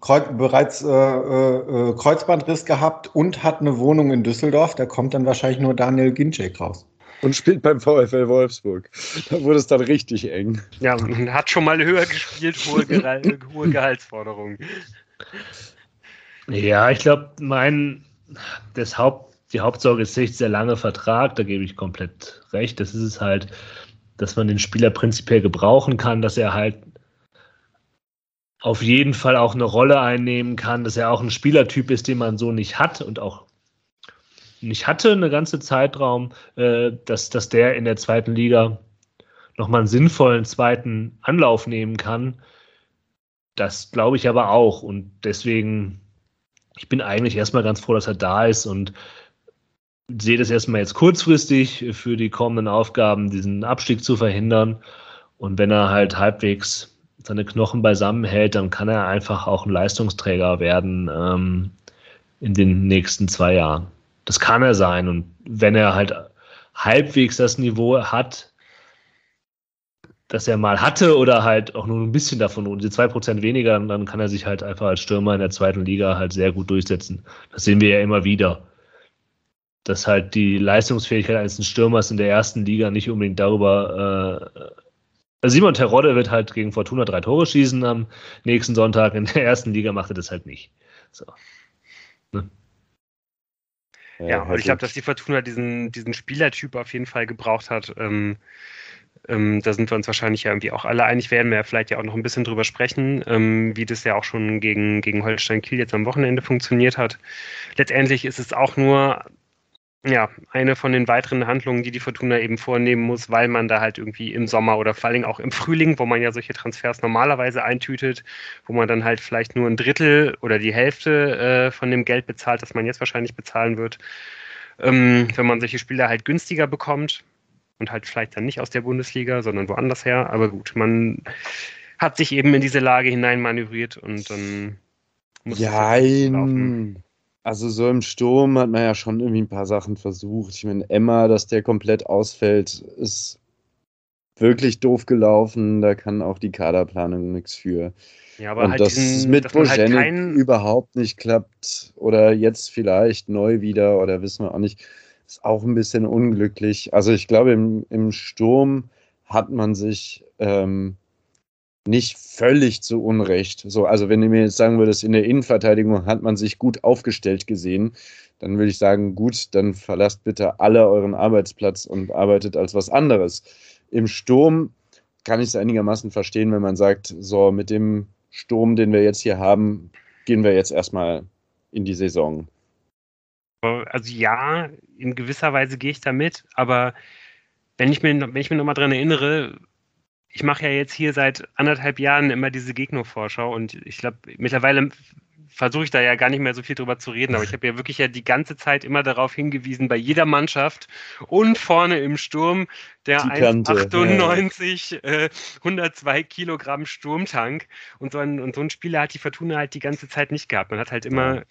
bereits äh, äh, Kreuzbandriss gehabt und hat eine Wohnung in Düsseldorf, da kommt dann wahrscheinlich nur Daniel Ginczek raus. Und spielt beim VfL Wolfsburg. Da wurde es dann richtig eng. Ja, hat schon mal höher gespielt, hohe, Gehal hohe Gehaltsforderungen. Ja, ich glaube, mein das Haupt, die Hauptsorge ist nicht der lange Vertrag, da gebe ich komplett recht. Das ist es halt dass man den Spieler prinzipiell gebrauchen kann, dass er halt auf jeden Fall auch eine Rolle einnehmen kann, dass er auch ein Spielertyp ist, den man so nicht hat und auch nicht hatte eine ganze Zeitraum, äh, dass, dass der in der zweiten Liga nochmal einen sinnvollen zweiten Anlauf nehmen kann. Das glaube ich aber auch. Und deswegen, ich bin eigentlich erstmal ganz froh, dass er da ist und sehe das erstmal jetzt kurzfristig für die kommenden Aufgaben, diesen Abstieg zu verhindern. Und wenn er halt halbwegs seine Knochen beisammen hält, dann kann er einfach auch ein Leistungsträger werden ähm, in den nächsten zwei Jahren. Das kann er sein. Und wenn er halt halbwegs das Niveau hat, das er mal hatte oder halt auch nur ein bisschen davon und die zwei Prozent weniger, dann kann er sich halt einfach als Stürmer in der zweiten Liga halt sehr gut durchsetzen. Das sehen wir ja immer wieder dass halt die Leistungsfähigkeit eines Stürmers in der ersten Liga nicht unbedingt darüber. Äh, also Simon Terodde wird halt gegen Fortuna drei Tore schießen am nächsten Sonntag. In der ersten Liga macht er das halt nicht. So. Ne? Ja, und ich glaube, dass die Fortuna diesen, diesen Spielertyp auf jeden Fall gebraucht hat. Ähm, ähm, da sind wir uns wahrscheinlich ja irgendwie auch alle einig, werden wir ja vielleicht ja auch noch ein bisschen drüber sprechen, ähm, wie das ja auch schon gegen, gegen Holstein Kiel jetzt am Wochenende funktioniert hat. Letztendlich ist es auch nur ja, eine von den weiteren Handlungen, die die Fortuna eben vornehmen muss, weil man da halt irgendwie im Sommer oder vor allem auch im Frühling, wo man ja solche Transfers normalerweise eintütet, wo man dann halt vielleicht nur ein Drittel oder die Hälfte äh, von dem Geld bezahlt, das man jetzt wahrscheinlich bezahlen wird, ähm, wenn man solche Spieler halt günstiger bekommt und halt vielleicht dann nicht aus der Bundesliga, sondern woanders her. Aber gut, man hat sich eben in diese Lage hineinmanövriert und dann muss ja, es laufen. Also so im Sturm hat man ja schon irgendwie ein paar Sachen versucht. Ich meine, Emma, dass der komplett ausfällt, ist wirklich doof gelaufen. Da kann auch die Kaderplanung nichts für. Ja, aber Und halt dass diesen, mit Bojanik halt überhaupt nicht klappt oder jetzt vielleicht neu wieder oder wissen wir auch nicht, ist auch ein bisschen unglücklich. Also ich glaube, im, im Sturm hat man sich ähm, nicht völlig zu Unrecht. So, also wenn du mir jetzt sagen würdest, in der Innenverteidigung hat man sich gut aufgestellt gesehen, dann würde ich sagen, gut, dann verlasst bitte alle euren Arbeitsplatz und arbeitet als was anderes. Im Sturm kann ich es einigermaßen verstehen, wenn man sagt, so mit dem Sturm, den wir jetzt hier haben, gehen wir jetzt erstmal in die Saison. Also ja, in gewisser Weise gehe ich da mit, aber wenn ich mir, mir nochmal dran erinnere, ich mache ja jetzt hier seit anderthalb Jahren immer diese Gegnervorschau und ich glaube, mittlerweile versuche ich da ja gar nicht mehr so viel drüber zu reden, aber ich habe ja wirklich ja die ganze Zeit immer darauf hingewiesen, bei jeder Mannschaft und vorne im Sturm, der 1,98, äh, 102 Kilogramm Sturmtank und so, ein, und so ein Spieler hat die Fortuna halt die ganze Zeit nicht gehabt. Man hat halt immer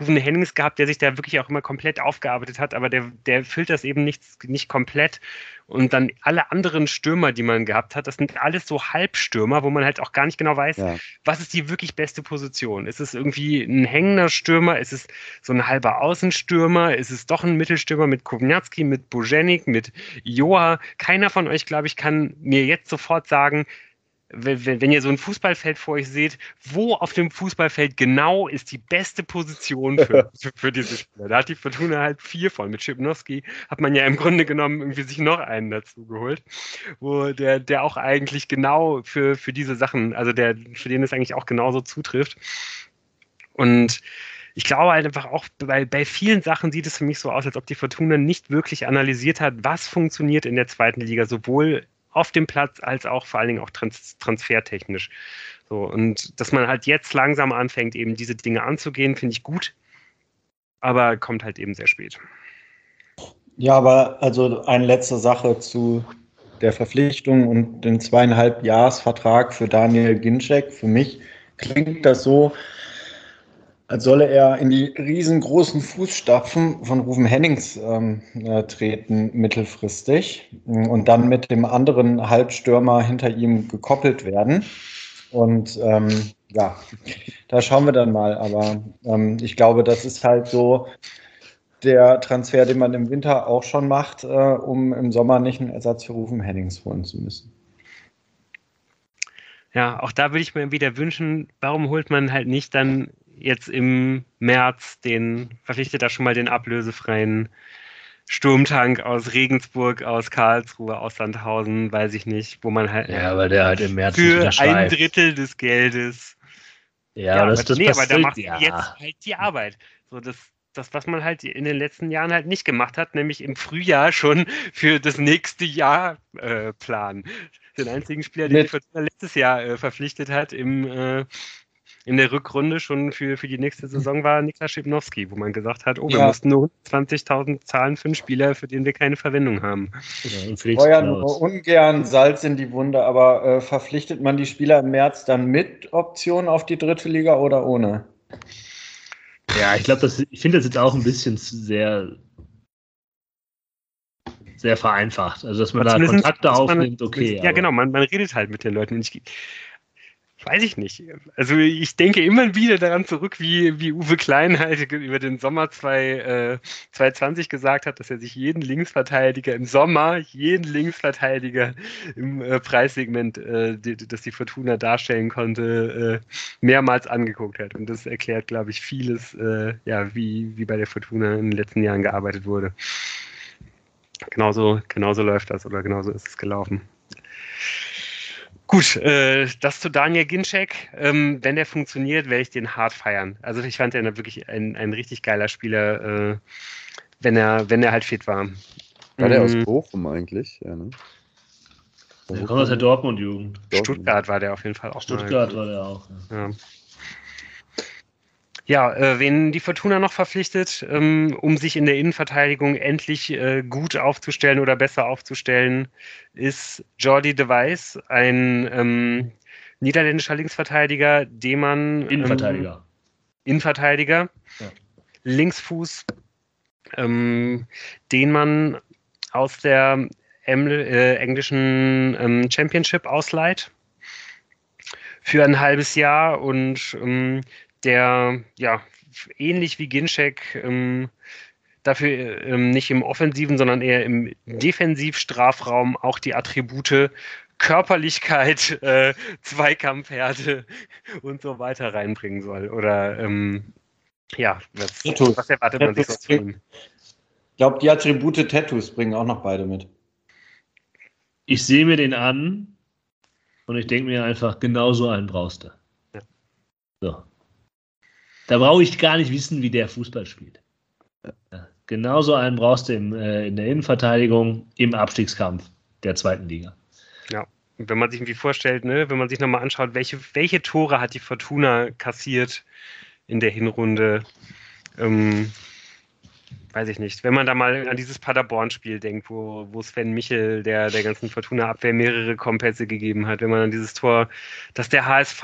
Rufen Hennings gehabt, der sich da wirklich auch immer komplett aufgearbeitet hat, aber der, der füllt das eben nicht, nicht komplett. Und dann alle anderen Stürmer, die man gehabt hat, das sind alles so Halbstürmer, wo man halt auch gar nicht genau weiß, ja. was ist die wirklich beste Position. Ist es irgendwie ein hängender Stürmer? Ist es so ein halber Außenstürmer? Ist es doch ein Mittelstürmer mit Kovnatski, mit Bojenik, mit Joa? Keiner von euch, glaube ich, kann mir jetzt sofort sagen, wenn, ihr so ein Fußballfeld vor euch seht, wo auf dem Fußballfeld genau ist die beste Position für, für, für diese Spieler? Da hat die Fortuna halt vier von. Mit Schipnowski hat man ja im Grunde genommen irgendwie sich noch einen dazu geholt, wo der, der auch eigentlich genau für, für diese Sachen, also der, für den es eigentlich auch genauso zutrifft. Und ich glaube halt einfach auch bei, bei vielen Sachen sieht es für mich so aus, als ob die Fortuna nicht wirklich analysiert hat, was funktioniert in der zweiten Liga, sowohl auf dem Platz als auch vor allen Dingen auch trans transfertechnisch. So, und dass man halt jetzt langsam anfängt, eben diese Dinge anzugehen, finde ich gut, aber kommt halt eben sehr spät. Ja, aber also eine letzte Sache zu der Verpflichtung und den zweieinhalb Jahresvertrag für Daniel Ginczek. Für mich klingt das so, als solle er in die riesengroßen Fußstapfen von Rufen Hennings ähm, äh, treten, mittelfristig, und dann mit dem anderen Halbstürmer hinter ihm gekoppelt werden. Und ähm, ja, da schauen wir dann mal. Aber ähm, ich glaube, das ist halt so der Transfer, den man im Winter auch schon macht, äh, um im Sommer nicht einen Ersatz für Rufen Hennings holen zu müssen. Ja, auch da würde ich mir wieder wünschen, warum holt man halt nicht dann jetzt im März den, verpflichtet er schon mal den ablösefreien Sturmtank aus Regensburg, aus Karlsruhe, aus Sandhausen, weiß ich nicht, wo man halt. Ja, weil der halt im März für ein Drittel des Geldes. Ja, ja das, das nee, aber da macht ja. jetzt halt die Arbeit. So, das, das, was man halt in den letzten Jahren halt nicht gemacht hat, nämlich im Frühjahr schon für das nächste Jahr äh, planen. Den einzigen Spieler, den die letztes Jahr äh, verpflichtet hat, im äh, in der Rückrunde schon für, für die nächste Saison war Niklas Schipnowski, wo man gesagt hat, oh, wir ja. mussten nur 20.000 zahlen für einen Spieler, für den wir keine Verwendung haben. Ja, Feuern nur ungern Salz in die Wunde, aber äh, verpflichtet man die Spieler im März dann mit Option auf die dritte Liga oder ohne? Ja, ich glaube, ich finde das jetzt auch ein bisschen sehr sehr vereinfacht. Also, dass man da Kontakte aufnimmt, okay. Ja, genau, man, man redet halt mit den Leuten. Ich, weiß ich nicht. Also ich denke immer wieder daran zurück, wie, wie Uwe Klein halt über den Sommer 2, äh, 2020 gesagt hat, dass er sich jeden Linksverteidiger im Sommer, jeden Linksverteidiger im äh, Preissegment, äh, die, das die Fortuna darstellen konnte, äh, mehrmals angeguckt hat. Und das erklärt, glaube ich, vieles, äh, ja, wie, wie bei der Fortuna in den letzten Jahren gearbeitet wurde. Genauso, genauso läuft das oder genauso ist es gelaufen. Gut, äh, das zu Daniel Ginczek. Ähm, wenn der funktioniert, werde ich den hart feiern. Also ich fand er wirklich ein, ein richtig geiler Spieler, äh, wenn er, wenn er halt fit war. War der aus mhm. Bochum eigentlich? Ja, ne? Der kommt aus der Dortmund-Jugend. Stuttgart war der auf jeden Fall auch. Stuttgart mal. war der auch. Ja. ja. Ja, äh, wen die Fortuna noch verpflichtet, ähm, um sich in der Innenverteidigung endlich äh, gut aufzustellen oder besser aufzustellen, ist Jordi de Weiss, ein ähm, niederländischer Linksverteidiger, den man. Ähm, Innenverteidiger. Innenverteidiger. Ja. Linksfuß, ähm, den man aus der äh, englischen ähm, Championship ausleiht für ein halbes Jahr und ähm, der ja ähnlich wie Ginczek ähm, dafür ähm, nicht im offensiven, sondern eher im Defensivstrafraum auch die Attribute Körperlichkeit, äh, Zweikampfhärte und so weiter reinbringen soll. Oder ähm, ja, was, was erwartet man sich sonst von ihm? Ich glaube, die Attribute Tattoos bringen auch noch beide mit. Ich sehe mir den an und ich denke mir einfach, genau so einen brauchst du. Ja. So. Da brauche ich gar nicht wissen, wie der Fußball spielt. Ja, genauso einen brauchst du im, äh, in der Innenverteidigung im Abstiegskampf der zweiten Liga. Ja, und wenn man sich irgendwie vorstellt, ne, wenn man sich nochmal anschaut, welche, welche Tore hat die Fortuna kassiert in der Hinrunde, ähm, weiß ich nicht, wenn man da mal an dieses Paderborn-Spiel denkt, wo, wo Sven Michel der, der ganzen Fortuna-Abwehr mehrere Kompässe gegeben hat, wenn man an dieses Tor, das der HSV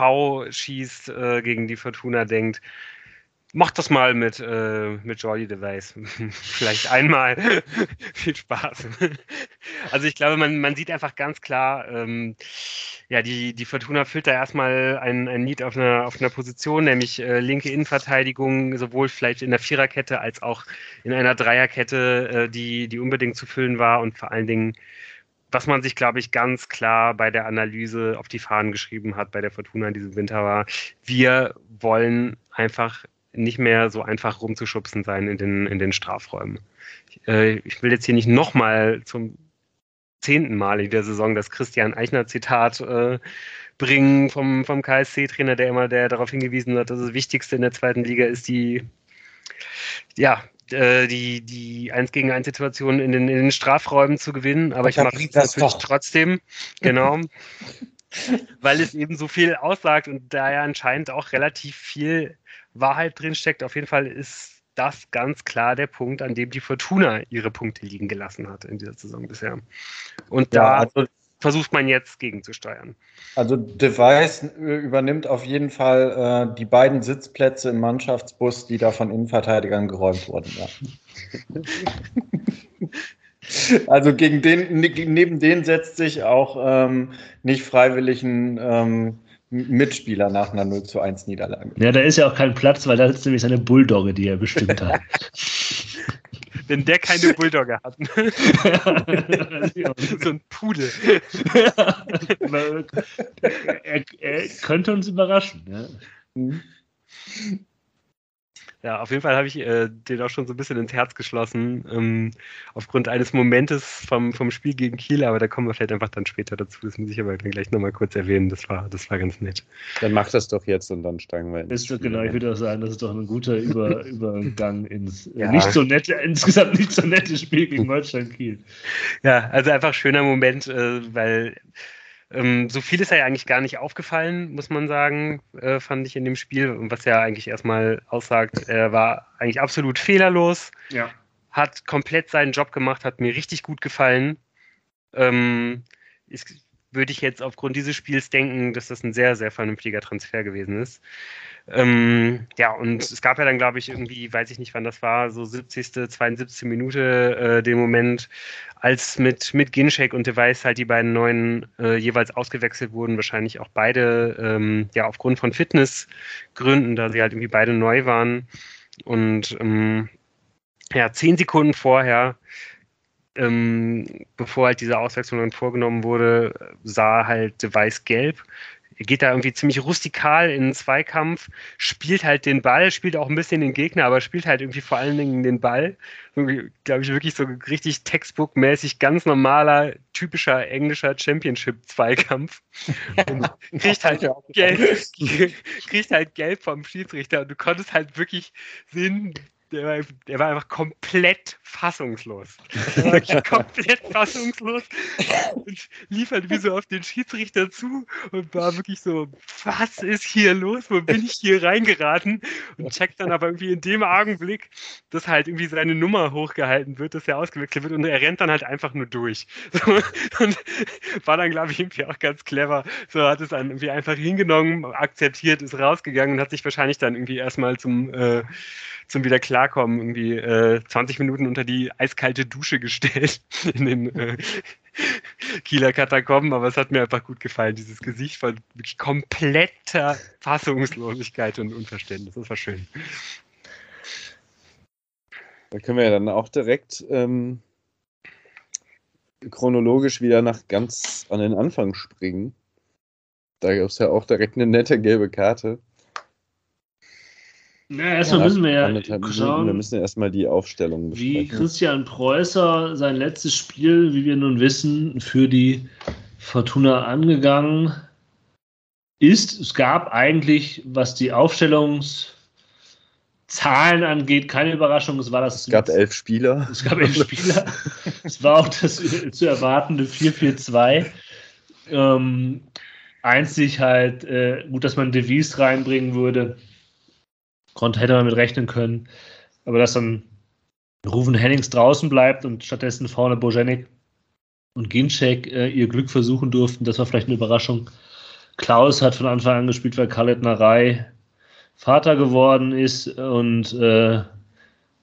schießt, äh, gegen die Fortuna denkt, Mach das mal mit, äh, mit Jordi Device. Vielleicht einmal. Viel Spaß. also ich glaube, man, man sieht einfach ganz klar, ähm, ja, die, die Fortuna füllt da erstmal ein, ein Lied auf einer, auf einer Position, nämlich äh, linke Innenverteidigung, sowohl vielleicht in der Viererkette als auch in einer Dreierkette, äh, die, die unbedingt zu füllen war und vor allen Dingen was man sich, glaube ich, ganz klar bei der Analyse auf die Fahnen geschrieben hat bei der Fortuna in diesem Winter war, wir wollen einfach nicht mehr so einfach rumzuschubsen sein in den, in den Strafräumen. Ich, äh, ich will jetzt hier nicht nochmal zum zehnten Mal in der Saison das Christian Eichner-Zitat äh, bringen vom, vom KSC-Trainer, der immer der darauf hingewiesen hat, dass das Wichtigste in der zweiten Liga ist die, ja, äh, die, die 1 gegen 1 Situation in den, in den Strafräumen zu gewinnen. Aber ich mache es natürlich doch. trotzdem. Genau. weil es eben so viel aussagt und da ja anscheinend auch relativ viel Wahrheit drin steckt. Auf jeden Fall ist das ganz klar der Punkt, an dem die Fortuna ihre Punkte liegen gelassen hat in dieser Saison bisher. Und ja, da also, versucht man jetzt gegenzusteuern. Also Device äh, übernimmt auf jeden Fall äh, die beiden Sitzplätze im Mannschaftsbus, die da von Innenverteidigern geräumt wurden. Ja. Also gegen den, neben denen setzt sich auch ähm, nicht freiwillig ein ähm, Mitspieler nach einer 0 zu 1 Niederlage. Ja, da ist ja auch kein Platz, weil da sitzt nämlich seine Bulldogge, die er bestimmt hat. Wenn der keine Bulldogge hat. so ein Pudel. er, er, könnte uns überraschen. Ja. Ja, auf jeden Fall habe ich äh, den auch schon so ein bisschen ins Herz geschlossen, ähm, aufgrund eines Momentes vom, vom Spiel gegen Kiel, aber da kommen wir vielleicht einfach dann später dazu. Das muss ich aber dann gleich nochmal kurz erwähnen. Das war, das war ganz nett. Dann mach das doch jetzt und dann steigen wir ins Ist, Genau, ich würde auch sagen, das ist doch ein guter Über, Übergang ins äh, ja. nicht so nette, insgesamt nicht so nette Spiel gegen Holstein Kiel. Ja, also einfach schöner Moment, äh, weil ähm, so viel ist er ja eigentlich gar nicht aufgefallen, muss man sagen, äh, fand ich in dem Spiel. Was ja eigentlich erstmal aussagt, er war eigentlich absolut fehlerlos. Ja. Hat komplett seinen Job gemacht, hat mir richtig gut gefallen. Ähm, ist, würde ich jetzt aufgrund dieses Spiels denken, dass das ein sehr, sehr vernünftiger Transfer gewesen ist. Ähm, ja, und es gab ja dann, glaube ich, irgendwie, weiß ich nicht, wann das war, so 70., 72. Minute äh, den Moment, als mit, mit Ginchek und Device halt die beiden neuen äh, jeweils ausgewechselt wurden, wahrscheinlich auch beide, ähm, ja, aufgrund von Fitnessgründen, da sie halt irgendwie beide neu waren. Und ähm, ja, zehn Sekunden vorher ähm, bevor halt diese Auswechslung dann vorgenommen wurde, sah halt Device gelb. Er geht da irgendwie ziemlich rustikal in den Zweikampf, spielt halt den Ball, spielt auch ein bisschen den Gegner, aber spielt halt irgendwie vor allen Dingen den Ball. Glaube ich, wirklich so richtig Textbook-mäßig, ganz normaler, typischer englischer Championship-Zweikampf. kriegt halt gelb, kriegt halt gelb vom Schiedsrichter und du konntest halt wirklich sehen, der war, der war einfach komplett fassungslos. Komplett fassungslos und lief halt wie so auf den Schiedsrichter zu und war wirklich so, was ist hier los? Wo bin ich hier reingeraten? Und checkt dann aber irgendwie in dem Augenblick, dass halt irgendwie seine Nummer hochgehalten wird, dass er ausgewechselt wird und er rennt dann halt einfach nur durch. So, und war dann, glaube ich, irgendwie auch ganz clever. So hat es dann irgendwie einfach hingenommen, akzeptiert, ist rausgegangen und hat sich wahrscheinlich dann irgendwie erstmal zum äh, zum wieder klarkommen irgendwie äh, 20 Minuten unter die eiskalte Dusche gestellt in den äh, Kieler Katakomben, aber es hat mir einfach gut gefallen, dieses Gesicht von wirklich kompletter Fassungslosigkeit und Unverständnis. Das war schön. Da können wir ja dann auch direkt ähm, chronologisch wieder nach ganz an den Anfang springen. Da gab es ja auch direkt eine nette gelbe Karte. Ja, erstmal ja, müssen wir ja schauen, wir müssen erstmal die Aufstellung besprechen. Wie Christian Preußer sein letztes Spiel, wie wir nun wissen, für die Fortuna angegangen ist. Es gab eigentlich, was die Aufstellungszahlen angeht, keine Überraschung. Es war das. Es gab elf Spieler. Es gab elf Spieler. es war auch das zu erwartende 4-4-2. Ähm, einzig halt, äh, gut, dass man Devise reinbringen würde konnte, hätte man mit rechnen können. Aber dass dann Rufen Hennings draußen bleibt und stattdessen vorne Bojanik und Ginczek äh, ihr Glück versuchen durften. Das war vielleicht eine Überraschung. Klaus hat von Anfang an gespielt, weil Khaled Narei Vater geworden ist und äh,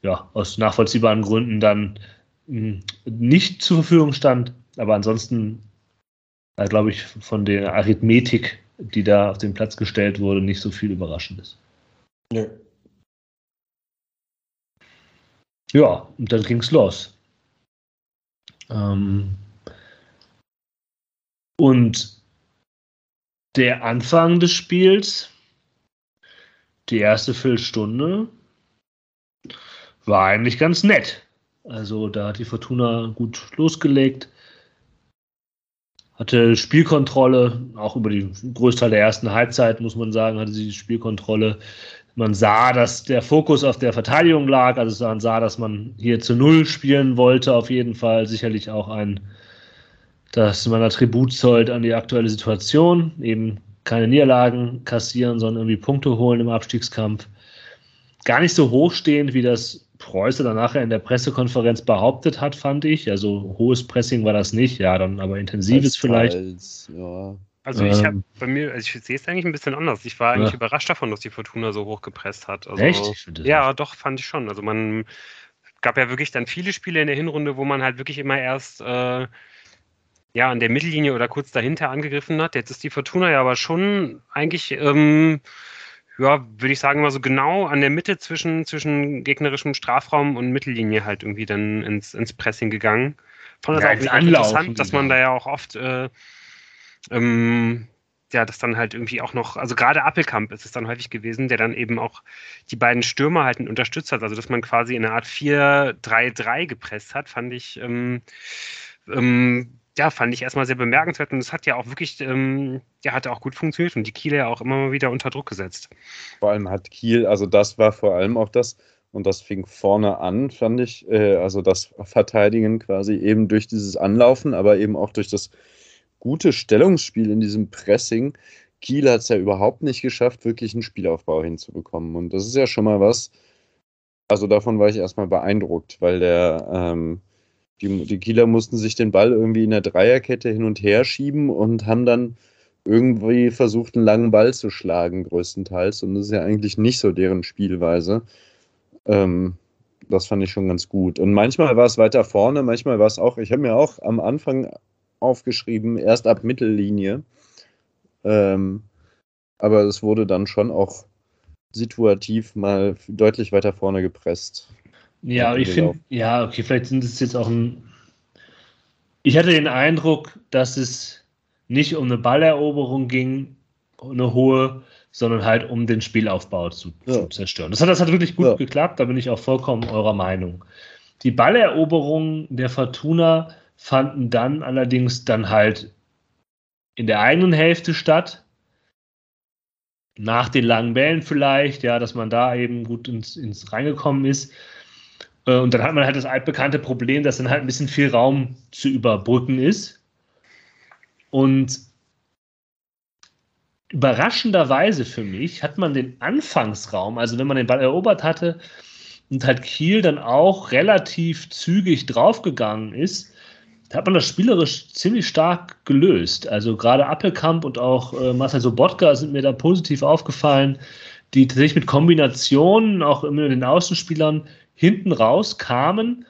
ja, aus nachvollziehbaren Gründen dann mh, hm, nicht zur Verfügung stand. Aber ansonsten, äh, glaube ich, von der Arithmetik, die da auf den Platz gestellt wurde, nicht so viel Überraschendes. Nö. Ja, und dann ging es los. Ähm, und der Anfang des Spiels, die erste Viertelstunde, war eigentlich ganz nett. Also da hat die Fortuna gut losgelegt, hatte Spielkontrolle, auch über den Großteil der ersten Halbzeit, muss man sagen, hatte sie die Spielkontrolle. Man sah, dass der Fokus auf der Verteidigung lag, also man sah, dass man hier zu Null spielen wollte, auf jeden Fall. Sicherlich auch ein dass man Attribut zollt an die aktuelle Situation, eben keine Niederlagen kassieren, sondern irgendwie Punkte holen im Abstiegskampf. Gar nicht so hochstehend, wie das Preuße dann nachher in der Pressekonferenz behauptet hat, fand ich. Also hohes Pressing war das nicht, ja, dann aber intensives als vielleicht. Ja. Also ich habe ähm. bei mir, also ich sehe es eigentlich ein bisschen anders. Ich war eigentlich ja. überrascht davon, dass die Fortuna so hoch gepresst hat. Also, Echt? ja, doch, fand ich schon. Also man gab ja wirklich dann viele Spiele in der Hinrunde, wo man halt wirklich immer erst äh, ja, an der Mittellinie oder kurz dahinter angegriffen hat. Jetzt ist die Fortuna ja aber schon eigentlich, ähm, ja, würde ich sagen, mal so genau an der Mitte zwischen, zwischen gegnerischem Strafraum und Mittellinie halt irgendwie dann ins, ins Pressing gegangen. Fand das ja, auch interessant, dass man da ja auch oft, äh, ähm, ja, das dann halt irgendwie auch noch, also gerade Appelkamp ist es dann häufig gewesen, der dann eben auch die beiden Stürmer halt unterstützt hat, also dass man quasi in einer Art 4-3-3 gepresst hat, fand ich, ähm, ähm, ja, fand ich erstmal sehr bemerkenswert und es hat ja auch wirklich, ähm, ja, hat auch gut funktioniert und die Kieler ja auch immer mal wieder unter Druck gesetzt. Vor allem hat Kiel, also das war vor allem auch das, und das fing vorne an, fand ich, äh, also das Verteidigen quasi eben durch dieses Anlaufen, aber eben auch durch das gute Stellungsspiel in diesem Pressing. Kiel hat es ja überhaupt nicht geschafft, wirklich einen Spielaufbau hinzubekommen. Und das ist ja schon mal was, also davon war ich erstmal beeindruckt, weil der, ähm, die, die Kieler mussten sich den Ball irgendwie in der Dreierkette hin und her schieben und haben dann irgendwie versucht, einen langen Ball zu schlagen, größtenteils. Und das ist ja eigentlich nicht so deren Spielweise. Ähm, das fand ich schon ganz gut. Und manchmal war es weiter vorne, manchmal war es auch, ich habe mir auch am Anfang aufgeschrieben, erst ab Mittellinie. Ähm, aber es wurde dann schon auch situativ mal deutlich weiter vorne gepresst. Ja, ich finde, ja, okay, vielleicht sind es jetzt auch ein. Ich hatte den Eindruck, dass es nicht um eine Balleroberung ging, eine hohe, sondern halt um den Spielaufbau zu, ja. zu zerstören. Das hat, das hat wirklich gut ja. geklappt, da bin ich auch vollkommen eurer Meinung. Die Balleroberungen der Fortuna fanden dann allerdings dann halt in der eigenen Hälfte statt. Nach den langen Bällen vielleicht, ja, dass man da eben gut ins, ins reingekommen ist. Äh, und dann hat man halt das altbekannte Problem, dass dann halt ein bisschen viel Raum zu überbrücken ist. Und überraschenderweise für mich hat man den Anfangsraum, also wenn man den Ball erobert hatte und halt Kiel dann auch relativ zügig draufgegangen ist, da hat man das spielerisch ziemlich stark gelöst. Also gerade Appelkamp und auch äh, Marcel Sobotka sind mir da positiv aufgefallen, die tatsächlich mit Kombinationen, auch immer den Außenspielern, hinten raus kamen.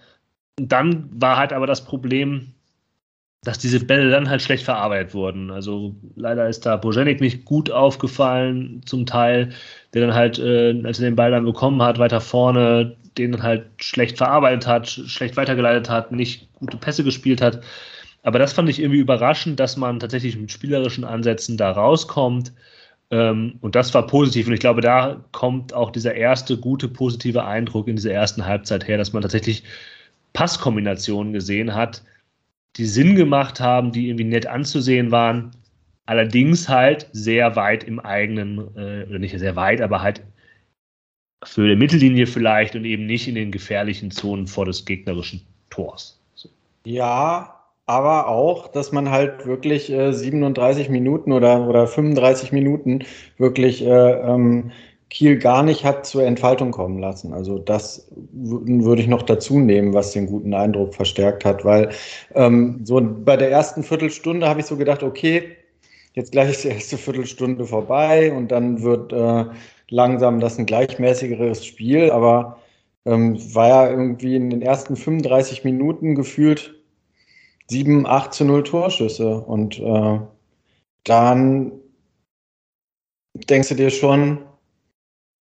Und dann war halt aber das Problem, dass diese Bälle dann halt schlecht verarbeitet wurden. Also leider ist da Bojanik nicht gut aufgefallen, zum Teil, der dann halt, äh, als er den Ball dann bekommen hat, weiter vorne, den halt schlecht verarbeitet hat, schlecht weitergeleitet hat, nicht gute Pässe gespielt hat. Aber das fand ich irgendwie überraschend, dass man tatsächlich mit spielerischen Ansätzen da rauskommt. Ähm, und das war positiv. Und ich glaube, da kommt auch dieser erste gute, positive Eindruck in dieser ersten Halbzeit her, dass man tatsächlich Passkombinationen gesehen hat, die Sinn gemacht haben, die irgendwie nett anzusehen waren. Allerdings halt sehr weit im eigenen, äh, oder nicht sehr weit, aber halt für die Mittellinie vielleicht und eben nicht in den gefährlichen Zonen vor des gegnerischen Tors. So. Ja, aber auch, dass man halt wirklich äh, 37 Minuten oder, oder 35 Minuten wirklich äh, ähm, Kiel gar nicht hat zur Entfaltung kommen lassen. Also das würde ich noch dazu nehmen, was den guten Eindruck verstärkt hat, weil ähm, so bei der ersten Viertelstunde habe ich so gedacht, okay, jetzt gleich ist die erste Viertelstunde vorbei und dann wird äh, langsam das ein gleichmäßigeres Spiel, aber ähm, war ja irgendwie in den ersten 35 Minuten gefühlt 7, 8 zu 0 Torschüsse und äh, dann denkst du dir schon,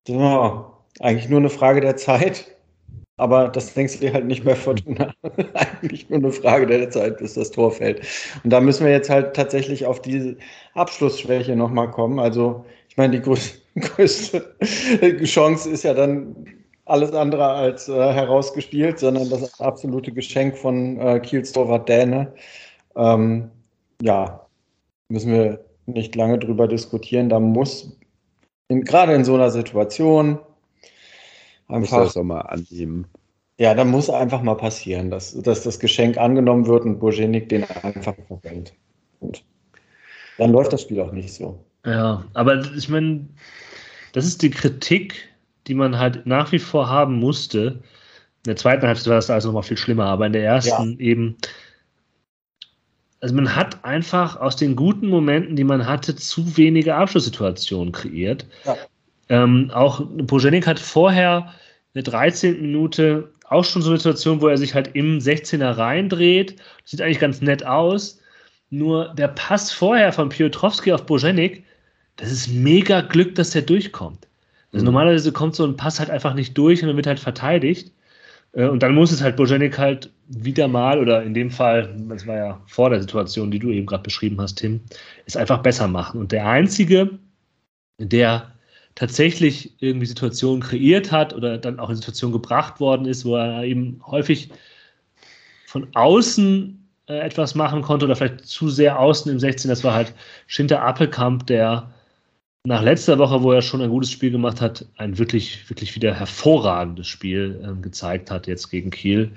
ja, eigentlich nur eine Frage der Zeit. Aber das denkst du dir halt nicht bei Fortuna. eigentlich nur eine Frage der Zeit, bis das Tor fällt. Und da müssen wir jetzt halt tatsächlich auf diese Abschlussschwäche nochmal kommen. Also, ich meine, die größte, Chance ist ja dann alles andere als äh, herausgespielt, sondern das absolute Geschenk von äh, Kiels Torwart Däne. Ähm, ja, müssen wir nicht lange drüber diskutieren. Da muss in, gerade in so einer Situation einfach. Muss das auch mal annehmen. Ja, da muss einfach mal passieren, dass, dass das Geschenk angenommen wird und Bojenik den einfach verwendet. Und dann läuft das Spiel auch nicht so. Ja, aber ich meine, das ist die Kritik, die man halt nach wie vor haben musste. In der zweiten Halbzeit war das also nochmal viel schlimmer, aber in der ersten ja. eben also man hat einfach aus den guten Momenten, die man hatte, zu wenige Abschlusssituationen kreiert. Ja. Ähm, auch Bojenik hat vorher in der 13. Minute auch schon so eine Situation, wo er sich halt im 16er reindreht. Sieht eigentlich ganz nett aus. Nur der Pass vorher von Piotrowski auf Bojenik, das ist mega Glück, dass der durchkommt. Also mhm. normalerweise kommt so ein Pass halt einfach nicht durch und dann wird halt verteidigt. Äh, und dann muss es halt Bojanik halt wieder mal, oder in dem Fall, das war ja vor der Situation, die du eben gerade beschrieben hast, Tim, es einfach besser machen. Und der Einzige, der tatsächlich irgendwie Situationen kreiert hat oder dann auch in Situationen gebracht worden ist, wo er eben häufig von außen äh, etwas machen konnte oder vielleicht zu sehr außen im 16, das war halt Schinter Appelkamp, der nach letzter Woche, wo er schon ein gutes Spiel gemacht hat, ein wirklich, wirklich wieder hervorragendes Spiel ähm, gezeigt hat, jetzt gegen Kiel.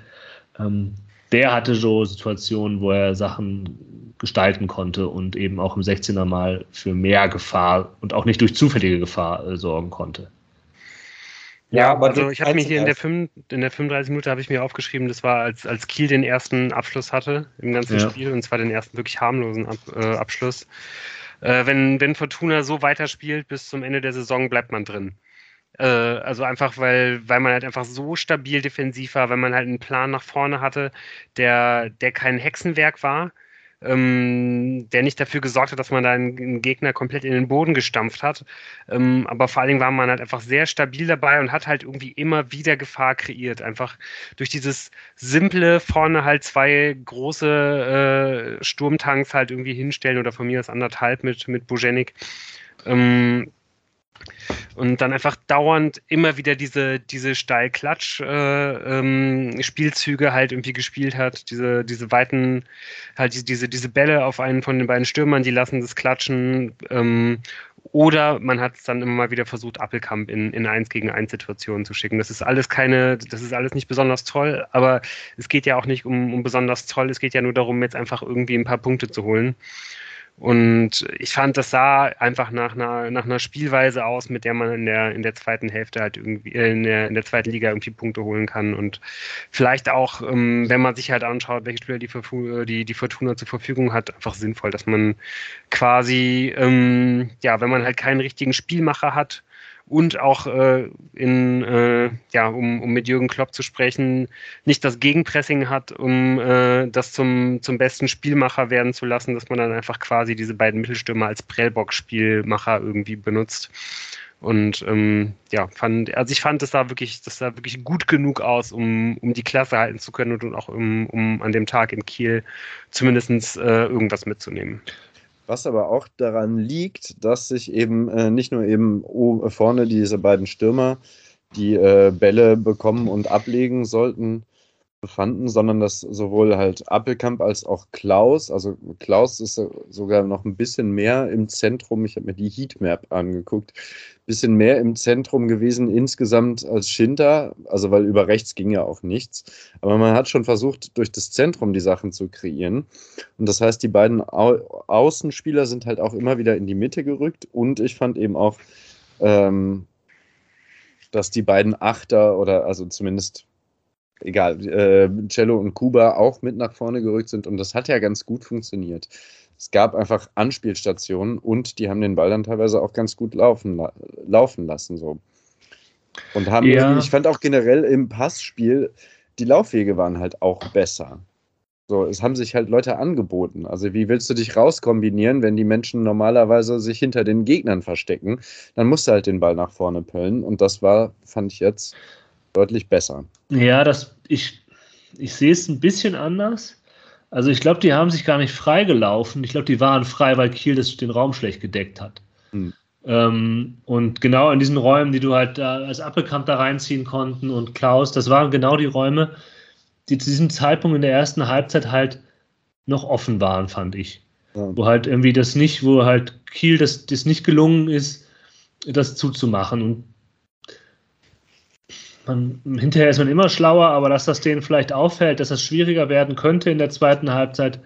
Ähm, der hatte so Situationen, wo er Sachen gestalten konnte und eben auch im 16er Mal für mehr Gefahr und auch nicht durch zufällige Gefahr äh, sorgen konnte. Ja, aber also ich habe mir hier in der, 5, in der 35 Minute habe ich mir aufgeschrieben, das war als, als Kiel den ersten Abschluss hatte im ganzen ja. Spiel und zwar den ersten wirklich harmlosen Ab, äh, Abschluss äh, wenn, wenn Fortuna so weiterspielt bis zum Ende der Saison, bleibt man drin. Äh, also einfach, weil, weil man halt einfach so stabil defensiv war, weil man halt einen Plan nach vorne hatte, der, der kein Hexenwerk war, ähm, der nicht dafür gesorgt hat, dass man da einen, Gegner komplett in den Boden gestampft hat. Ähm, aber vor allen Dingen war man halt einfach sehr stabil dabei und hat halt irgendwie immer wieder Gefahr kreiert. Einfach durch dieses simple vorne halt zwei große äh, Sturmtanks halt irgendwie hinstellen oder von mir aus anderthalb mit, mit Bujenik. Ähm, und dann einfach dauernd immer wieder diese, diese Steil-Klatsch-Spielzüge äh, ähm, halt irgendwie gespielt hat, diese, diese weiten, halt diese, diese Bälle auf einen von den beiden Stürmern, die lassen das klatschen. Ähm, oder man hat es dann immer mal wieder versucht, Appelkamp in, in 1 gegen 1 Situationen zu schicken. Das ist alles keine, das ist alles nicht besonders toll, aber es geht ja auch nicht um, um besonders toll, es geht ja nur darum, jetzt einfach irgendwie ein paar Punkte zu holen. Und ich fand, das sah einfach nach einer, nach einer Spielweise aus, mit der man in der, in der zweiten Hälfte halt irgendwie, äh, in der, in der zweiten Liga irgendwie Punkte holen kann. Und vielleicht auch, ähm, wenn man sich halt anschaut, welche Spieler die, die, die Fortuna zur Verfügung hat, einfach sinnvoll, dass man quasi, ähm, ja, wenn man halt keinen richtigen Spielmacher hat, und auch äh, in, äh, ja, um, um mit Jürgen Klopp zu sprechen, nicht das Gegenpressing hat, um äh, das zum, zum besten Spielmacher werden zu lassen, dass man dann einfach quasi diese beiden Mittelstürmer als Prellbock-Spielmacher irgendwie benutzt. Und ähm, ja, fand, also ich fand, das sah wirklich, das sah wirklich gut genug aus, um, um die Klasse halten zu können und, auch um, um an dem Tag in Kiel zumindest äh, irgendwas mitzunehmen. Was aber auch daran liegt, dass sich eben äh, nicht nur eben vorne diese beiden Stürmer die äh, Bälle bekommen und ablegen sollten, befanden, sondern dass sowohl halt Appelkamp als auch Klaus, also Klaus ist sogar noch ein bisschen mehr im Zentrum, ich habe mir die Heatmap angeguckt, bisschen mehr im Zentrum gewesen insgesamt als Schinter, also weil über rechts ging ja auch nichts. Aber man hat schon versucht, durch das Zentrum die Sachen zu kreieren. Und das heißt, die beiden Au Außenspieler sind halt auch immer wieder in die Mitte gerückt. Und ich fand eben auch, ähm, dass die beiden Achter oder also zumindest egal, äh, Cello und Kuba auch mit nach vorne gerückt sind und das hat ja ganz gut funktioniert. Es gab einfach Anspielstationen und die haben den Ball dann teilweise auch ganz gut laufen, laufen lassen. So. Und haben, ja. ich fand auch generell im Passspiel, die Laufwege waren halt auch besser. So, es haben sich halt Leute angeboten. Also, wie willst du dich rauskombinieren, wenn die Menschen normalerweise sich hinter den Gegnern verstecken? Dann musst du halt den Ball nach vorne pöllen. Und das war, fand ich jetzt deutlich besser. Ja, das, ich, ich sehe es ein bisschen anders. Also, ich glaube, die haben sich gar nicht freigelaufen. Ich glaube, die waren frei, weil Kiel das, den Raum schlecht gedeckt hat. Hm. Ähm, und genau in diesen Räumen, die du halt da als da reinziehen konnten und Klaus, das waren genau die Räume, die zu diesem Zeitpunkt in der ersten Halbzeit halt noch offen waren, fand ich. Ja. Wo halt irgendwie das nicht, wo halt Kiel das, das nicht gelungen ist, das zuzumachen. Und man, hinterher ist man immer schlauer, aber dass das denen vielleicht auffällt, dass das schwieriger werden könnte in der zweiten Halbzeit,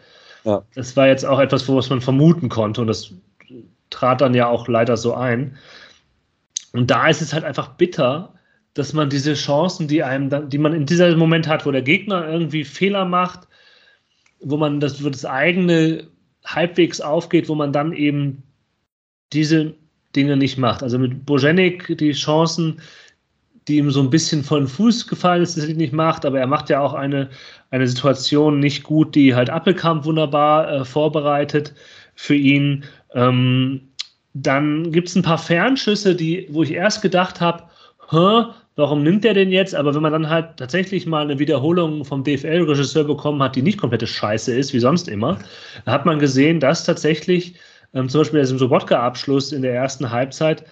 ja. das war jetzt auch etwas, was man vermuten konnte. Und das trat dann ja auch leider so ein. Und da ist es halt einfach bitter, dass man diese Chancen, die einem dann, die man in diesem Moment hat, wo der Gegner irgendwie Fehler macht, wo man das, wo das eigene halbwegs aufgeht, wo man dann eben diese Dinge nicht macht. Also mit Bojenik die Chancen, die ihm so ein bisschen von Fuß gefallen ist, dass er die nicht macht, aber er macht ja auch eine, eine Situation nicht gut, die halt Appelkamp wunderbar äh, vorbereitet für ihn. Ähm, dann gibt es ein paar Fernschüsse, die, wo ich erst gedacht habe, warum nimmt er den jetzt? Aber wenn man dann halt tatsächlich mal eine Wiederholung vom DFL-Regisseur bekommen hat, die nicht komplette Scheiße ist, wie sonst immer, hat man gesehen, dass tatsächlich ähm, zum Beispiel der Sobotka-Abschluss in der ersten Halbzeit,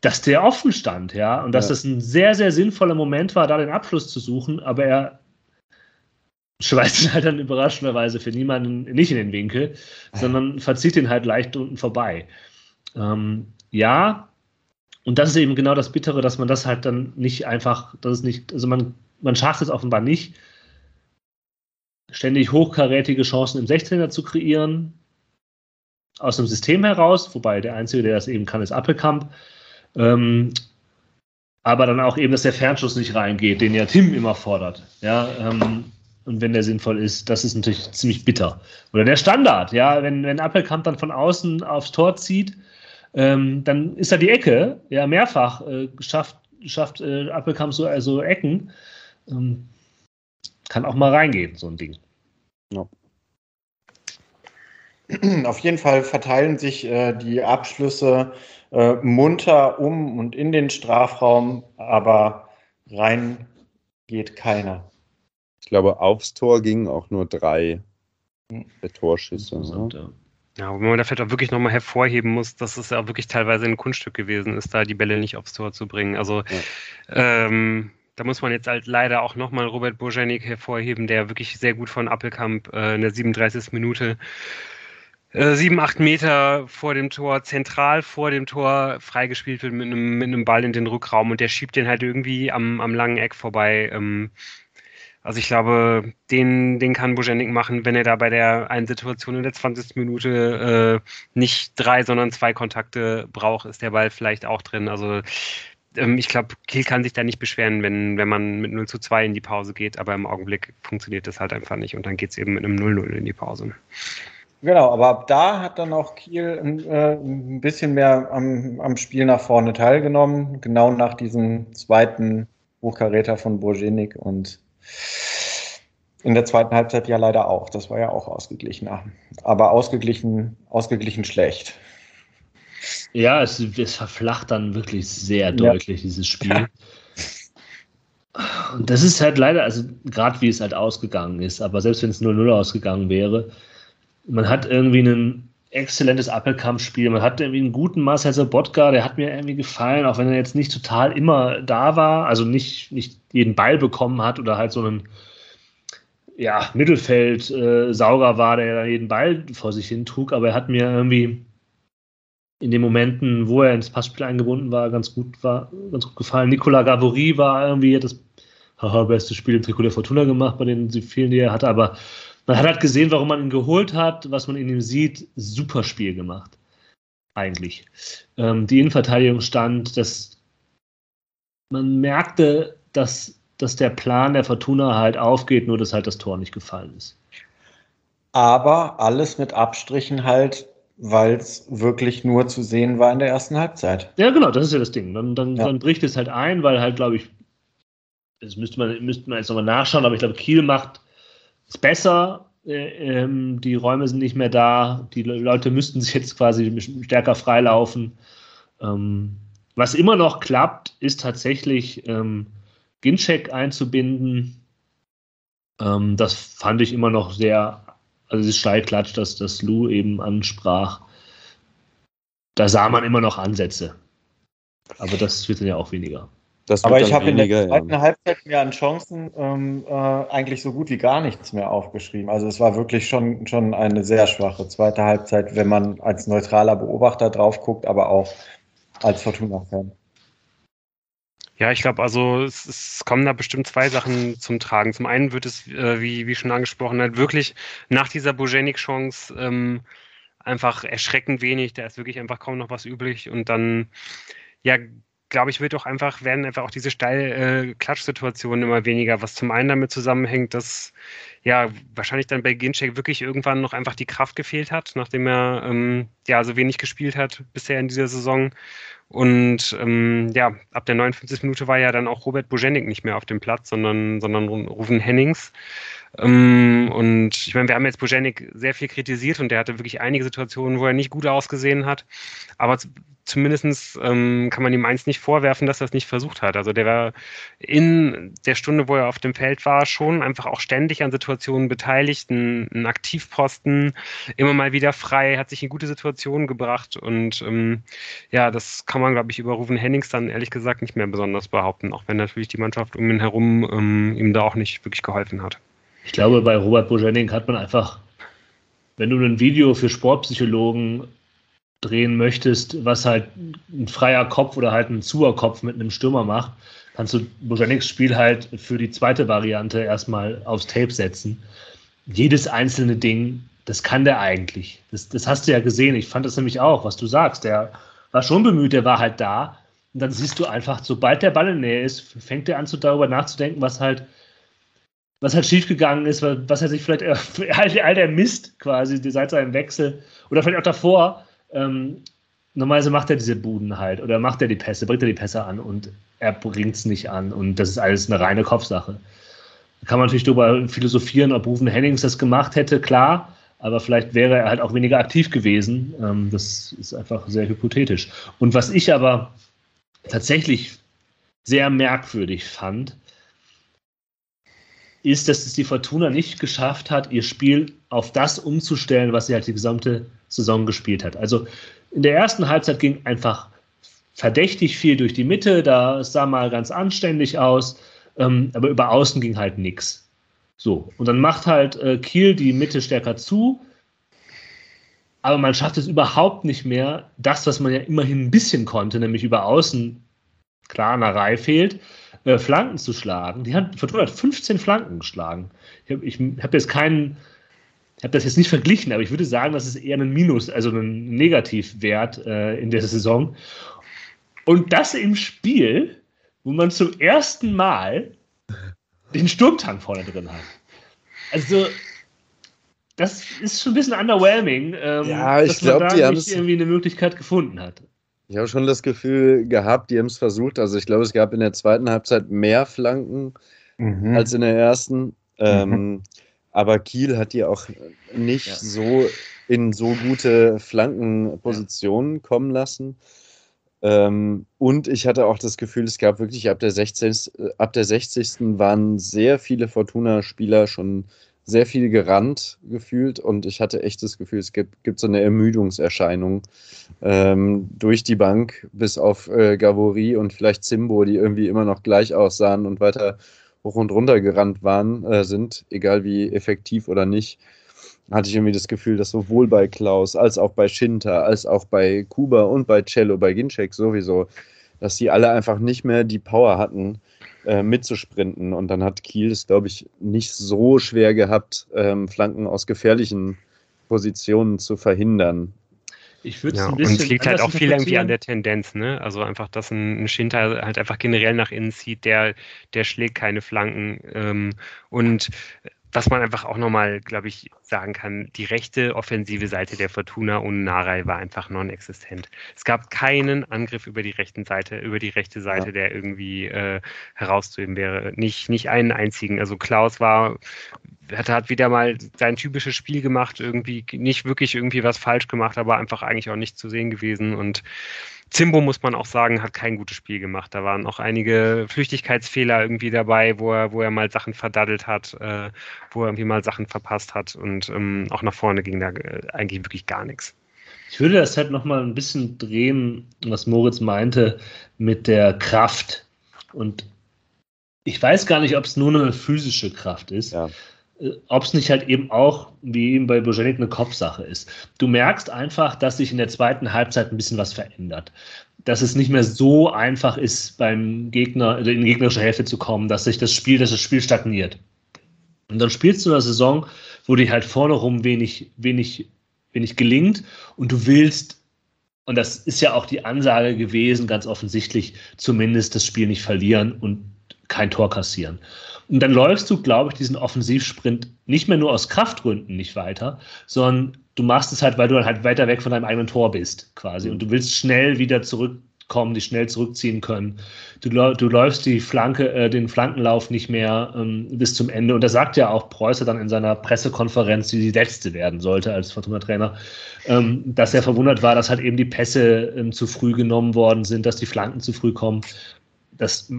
dass der offen stand, ja, und dass ja. das ein sehr, sehr sinnvoller Moment war, da den Abschluss zu suchen, aber er schweißt ihn halt dann überraschenderweise für niemanden nicht in den Winkel, sondern verzieht ihn halt leicht unten vorbei. Ähm, ja, und das ist eben genau das Bittere, dass man das halt dann nicht einfach, das ist nicht, also man, man schafft es offenbar nicht, ständig hochkarätige Chancen im 16er zu kreieren, aus dem System heraus, wobei der Einzige, der das eben kann, ist Appelkamp. Ähm, aber dann auch eben, dass der Fernschuss nicht reingeht, den ja Tim immer fordert. Ja, ähm, und wenn der sinnvoll ist, das ist natürlich ziemlich bitter. Oder der Standard, ja, wenn, wenn Appelkamp dann von außen aufs Tor zieht, ähm, dann ist da die Ecke, ja, mehrfach äh, schafft, schafft äh, Appelkamp so also Ecken. Ähm, kann auch mal reingehen, so ein Ding. Ja. Auf jeden Fall verteilen sich äh, die Abschlüsse äh, munter um und in den Strafraum, aber rein geht keiner. Ich glaube, aufs Tor gingen auch nur drei hm. Torschüsse. Ne? Ja, wo man da vielleicht auch wirklich nochmal hervorheben muss, dass es ja auch wirklich teilweise ein Kunststück gewesen ist, da die Bälle nicht aufs Tor zu bringen. Also ja. ähm, da muss man jetzt halt leider auch nochmal Robert Bojanik hervorheben, der wirklich sehr gut von Appelkamp äh, in der 37. Minute äh, sieben, acht Meter vor dem Tor, zentral vor dem Tor freigespielt wird mit einem, mit einem Ball in den Rückraum und der schiebt den halt irgendwie am, am langen Eck vorbei. Ähm, also ich glaube, den, den kann Bojanik machen, wenn er da bei der einen Situation in der 20. Minute äh, nicht drei, sondern zwei Kontakte braucht, ist der Ball vielleicht auch drin. Also ähm, ich glaube, Kiel kann sich da nicht beschweren, wenn, wenn man mit 0 zu 2 in die Pause geht, aber im Augenblick funktioniert das halt einfach nicht und dann geht es eben mit einem 0-0 in die Pause. Genau, aber ab da hat dann auch Kiel äh, ein bisschen mehr am, am Spiel nach vorne teilgenommen, genau nach diesem zweiten Hochkaräter von Bojenik und in der zweiten Halbzeit ja leider auch. Das war ja auch ausgeglichen. Aber ausgeglichen, ausgeglichen schlecht. Ja, es, es verflacht dann wirklich sehr deutlich, ja. dieses Spiel. Und das ist halt leider, also gerade wie es halt ausgegangen ist, aber selbst wenn es 0-0 ausgegangen wäre, man hat irgendwie ein exzellentes Appelkampfspiel, man hat irgendwie einen guten Marcel Sabotka, der hat mir irgendwie gefallen, auch wenn er jetzt nicht total immer da war, also nicht, nicht jeden Ball bekommen hat oder halt so einen ja, Mittelfeld-Sauger äh, war, der jeden Ball vor sich hin trug, aber er hat mir irgendwie in den Momenten, wo er ins Passspiel eingebunden war, ganz gut war, ganz gut gefallen. Nicolas Gavory war irgendwie das haha, beste Spiel im Trikot der Fortuna gemacht, bei den vielen, die er hatte, aber man hat halt gesehen, warum man ihn geholt hat, was man in ihm sieht. Super Spiel gemacht. Eigentlich. Ähm, die Innenverteidigung stand, das man merkte, dass, dass der Plan der Fortuna halt aufgeht, nur dass halt das Tor nicht gefallen ist. Aber alles mit Abstrichen halt, weil es wirklich nur zu sehen war in der ersten Halbzeit. Ja, genau, das ist ja das Ding. Dann, dann, ja. dann bricht es halt ein, weil halt, glaube ich, das müsste man, müsste man jetzt nochmal nachschauen, aber ich glaube, Kiel macht es besser. Äh, ähm, die Räume sind nicht mehr da. Die Leute müssten sich jetzt quasi stärker freilaufen. Ähm, was immer noch klappt, ist tatsächlich ähm, Ginchek einzubinden. Das fand ich immer noch sehr, also dieses Steilklatsch, das, das Lou eben ansprach. Da sah man immer noch Ansätze. Aber das wird dann ja auch weniger. Aber ich habe in der zweiten ja. Halbzeit mir an Chancen ähm, äh, eigentlich so gut wie gar nichts mehr aufgeschrieben. Also es war wirklich schon, schon eine sehr schwache zweite Halbzeit, wenn man als neutraler Beobachter drauf guckt, aber auch als Fortuna-Fan. Ja, ich glaube, also es, es, kommen da bestimmt zwei Sachen zum Tragen. Zum einen wird es, äh, wie, wie schon angesprochen, halt wirklich nach dieser Bojenik-Chance ähm, einfach erschreckend wenig. Da ist wirklich einfach kaum noch was übrig. Und dann, ja, glaube ich, wird auch einfach, werden einfach auch diese Steil-Klatsch-Situationen äh, immer weniger, was zum einen damit zusammenhängt, dass ja wahrscheinlich dann bei Ginchek wirklich irgendwann noch einfach die Kraft gefehlt hat, nachdem er ähm, ja so wenig gespielt hat bisher in dieser Saison. Und ähm, ja, ab der 59. Minute war ja dann auch Robert Bojenik nicht mehr auf dem Platz, sondern, sondern Ruven Hennings. Ähm, und ich meine, wir haben jetzt Bojanik sehr viel kritisiert und der hatte wirklich einige Situationen, wo er nicht gut ausgesehen hat. Aber zumindest ähm, kann man ihm eins nicht vorwerfen, dass er es nicht versucht hat. Also der war in der Stunde, wo er auf dem Feld war, schon einfach auch ständig an Situationen beteiligt, ein, Aktivposten, immer mal wieder frei, hat sich in gute Situationen gebracht und ähm, ja, das kann man, glaube ich, über Ruven Hennings dann ehrlich gesagt nicht mehr besonders behaupten, auch wenn natürlich die Mannschaft um ihn herum ähm, ihm da auch nicht wirklich geholfen hat. Ich glaube, bei Robert Bojanik hat man einfach, wenn du ein Video für Sportpsychologen drehen möchtest, was halt ein freier Kopf oder halt ein zuer Kopf mit einem Stürmer macht, kannst du Bojaniks Spiel halt für die zweite Variante erstmal aufs Tape setzen. Jedes einzelne Ding, das kann der eigentlich. Das, das hast du ja gesehen. Ich fand das nämlich auch, was du sagst. Der war schon bemüht, der war halt da. Und dann siehst du einfach, sobald der Ball in der Nähe ist, fängt er an, so darüber nachzudenken, was halt was halt schiefgegangen ist, was er sich vielleicht, äh, all, der Mist quasi seit seinem Wechsel oder vielleicht auch davor, ähm, normalerweise macht er diese Buden halt oder macht er die Pässe, bringt er die Pässe an und er bringt es nicht an und das ist alles eine reine Kopfsache. Da kann man natürlich darüber philosophieren, ob Rufen Hennings das gemacht hätte, klar, aber vielleicht wäre er halt auch weniger aktiv gewesen. Ähm, das ist einfach sehr hypothetisch. Und was ich aber tatsächlich sehr merkwürdig fand, ist, dass es die Fortuna nicht geschafft hat, ihr Spiel auf das umzustellen, was sie halt die gesamte Saison gespielt hat. Also in der ersten Halbzeit ging einfach verdächtig viel durch die Mitte, da sah mal ganz anständig aus, ähm, aber über außen ging halt nichts. So, und dann macht halt äh, Kiel die Mitte stärker zu, aber man schafft es überhaupt nicht mehr, das, was man ja immerhin ein bisschen konnte, nämlich über außen, klar, eine Reihe fehlt, äh, Flanken zu schlagen. Die hat, Fortuna hat 15 Flanken geschlagen. Ich habe hab jetzt keinen, ich habe das jetzt nicht verglichen, aber ich würde sagen, das ist eher ein Minus, also ein Negativwert äh, in der Saison. Und das im Spiel, wo man zum ersten Mal den Sturmtank vorne drin hat. Also, das ist schon ein bisschen underwhelming, ähm, ja, ich dass man da nicht irgendwie eine Möglichkeit gefunden hat. Ich habe schon das Gefühl gehabt, die haben es versucht. Also ich glaube, es gab in der zweiten Halbzeit mehr Flanken mhm. als in der ersten. Ähm, mhm. Aber Kiel hat die auch nicht ja. so in so gute Flankenpositionen kommen lassen. Ähm, und ich hatte auch das Gefühl, es gab wirklich ab der 60. Ab der 60. waren sehr viele Fortuna-Spieler schon sehr viel gerannt gefühlt und ich hatte echt das Gefühl, es gibt, gibt so eine Ermüdungserscheinung ähm, durch die Bank, bis auf äh, Gavori und vielleicht Zimbo, die irgendwie immer noch gleich aussahen und weiter hoch und runter gerannt waren, äh, sind, egal wie effektiv oder nicht, hatte ich irgendwie das Gefühl, dass sowohl bei Klaus als auch bei Schinter, als auch bei Kuba und bei Cello, bei Ginczek sowieso, dass die alle einfach nicht mehr die Power hatten, äh, mitzusprinten. Und dann hat Kiel es, glaube ich, nicht so schwer gehabt, ähm, Flanken aus gefährlichen Positionen zu verhindern. Ich würde ja, ein bisschen. Und es liegt halt auch viel irgendwie an der Tendenz, ne? Also einfach, dass ein, ein Schinter halt einfach generell nach innen zieht, der, der schlägt keine Flanken. Ähm, und was man einfach auch nochmal, glaube ich, sagen kann, die rechte offensive Seite der Fortuna ohne Narei war einfach non-existent. Es gab keinen Angriff über die rechten Seite, über die rechte Seite, ja. der irgendwie äh, herauszuheben wäre. Nicht, nicht einen einzigen. Also Klaus war, hat, hat wieder mal sein typisches Spiel gemacht, irgendwie nicht wirklich irgendwie was falsch gemacht, aber einfach eigentlich auch nicht zu sehen gewesen und Zimbo, muss man auch sagen, hat kein gutes Spiel gemacht. Da waren auch einige Flüchtigkeitsfehler irgendwie dabei, wo er, wo er mal Sachen verdaddelt hat, äh, wo er irgendwie mal Sachen verpasst hat und ähm, auch nach vorne ging da äh, eigentlich wirklich gar nichts. Ich würde das halt nochmal ein bisschen drehen, was Moritz meinte, mit der Kraft. Und ich weiß gar nicht, ob es nur eine physische Kraft ist. Ja. Äh, ob es nicht halt eben auch, wie eben bei Bojanik, eine Kopfsache ist. Du merkst einfach, dass sich in der zweiten Halbzeit ein bisschen was verändert. Dass es nicht mehr so einfach ist, beim Gegner, in die gegnerische Hälfte zu kommen, dass sich das Spiel, dass das Spiel stagniert. Und dann spielst du eine Saison, wo dir halt vorne rum wenig, wenig, wenig gelingt und du willst, und das ist ja auch die Ansage gewesen, ganz offensichtlich, zumindest das Spiel nicht verlieren und kein Tor kassieren. Und dann läufst du, glaube ich, diesen Offensivsprint nicht mehr nur aus Kraftgründen nicht weiter, sondern du machst es halt, weil du dann halt weiter weg von deinem eigenen Tor bist, quasi. Und du willst schnell wieder zurückkommen, dich schnell zurückziehen können. Du, du läufst die Flanke, äh, den Flankenlauf nicht mehr ähm, bis zum Ende. Und da sagt ja auch Preußer dann in seiner Pressekonferenz, die die letzte werden sollte als Fortuna-Trainer, ähm, dass er verwundert war, dass halt eben die Pässe ähm, zu früh genommen worden sind, dass die Flanken zu früh kommen das,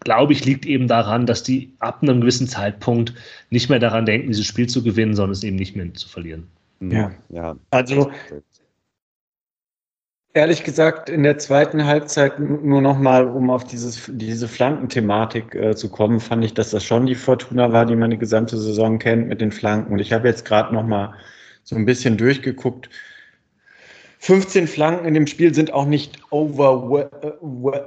glaube ich, liegt eben daran, dass die ab einem gewissen Zeitpunkt nicht mehr daran denken, dieses Spiel zu gewinnen, sondern es eben nicht mehr zu verlieren. Ja, ja. Also, ehrlich gesagt, in der zweiten Halbzeit nur noch mal, um auf dieses, diese Flankenthematik äh, zu kommen, fand ich, dass das schon die Fortuna war, die man die gesamte Saison kennt mit den Flanken. Und ich habe jetzt gerade noch mal so ein bisschen durchgeguckt 15 Flanken in dem Spiel sind auch nicht over,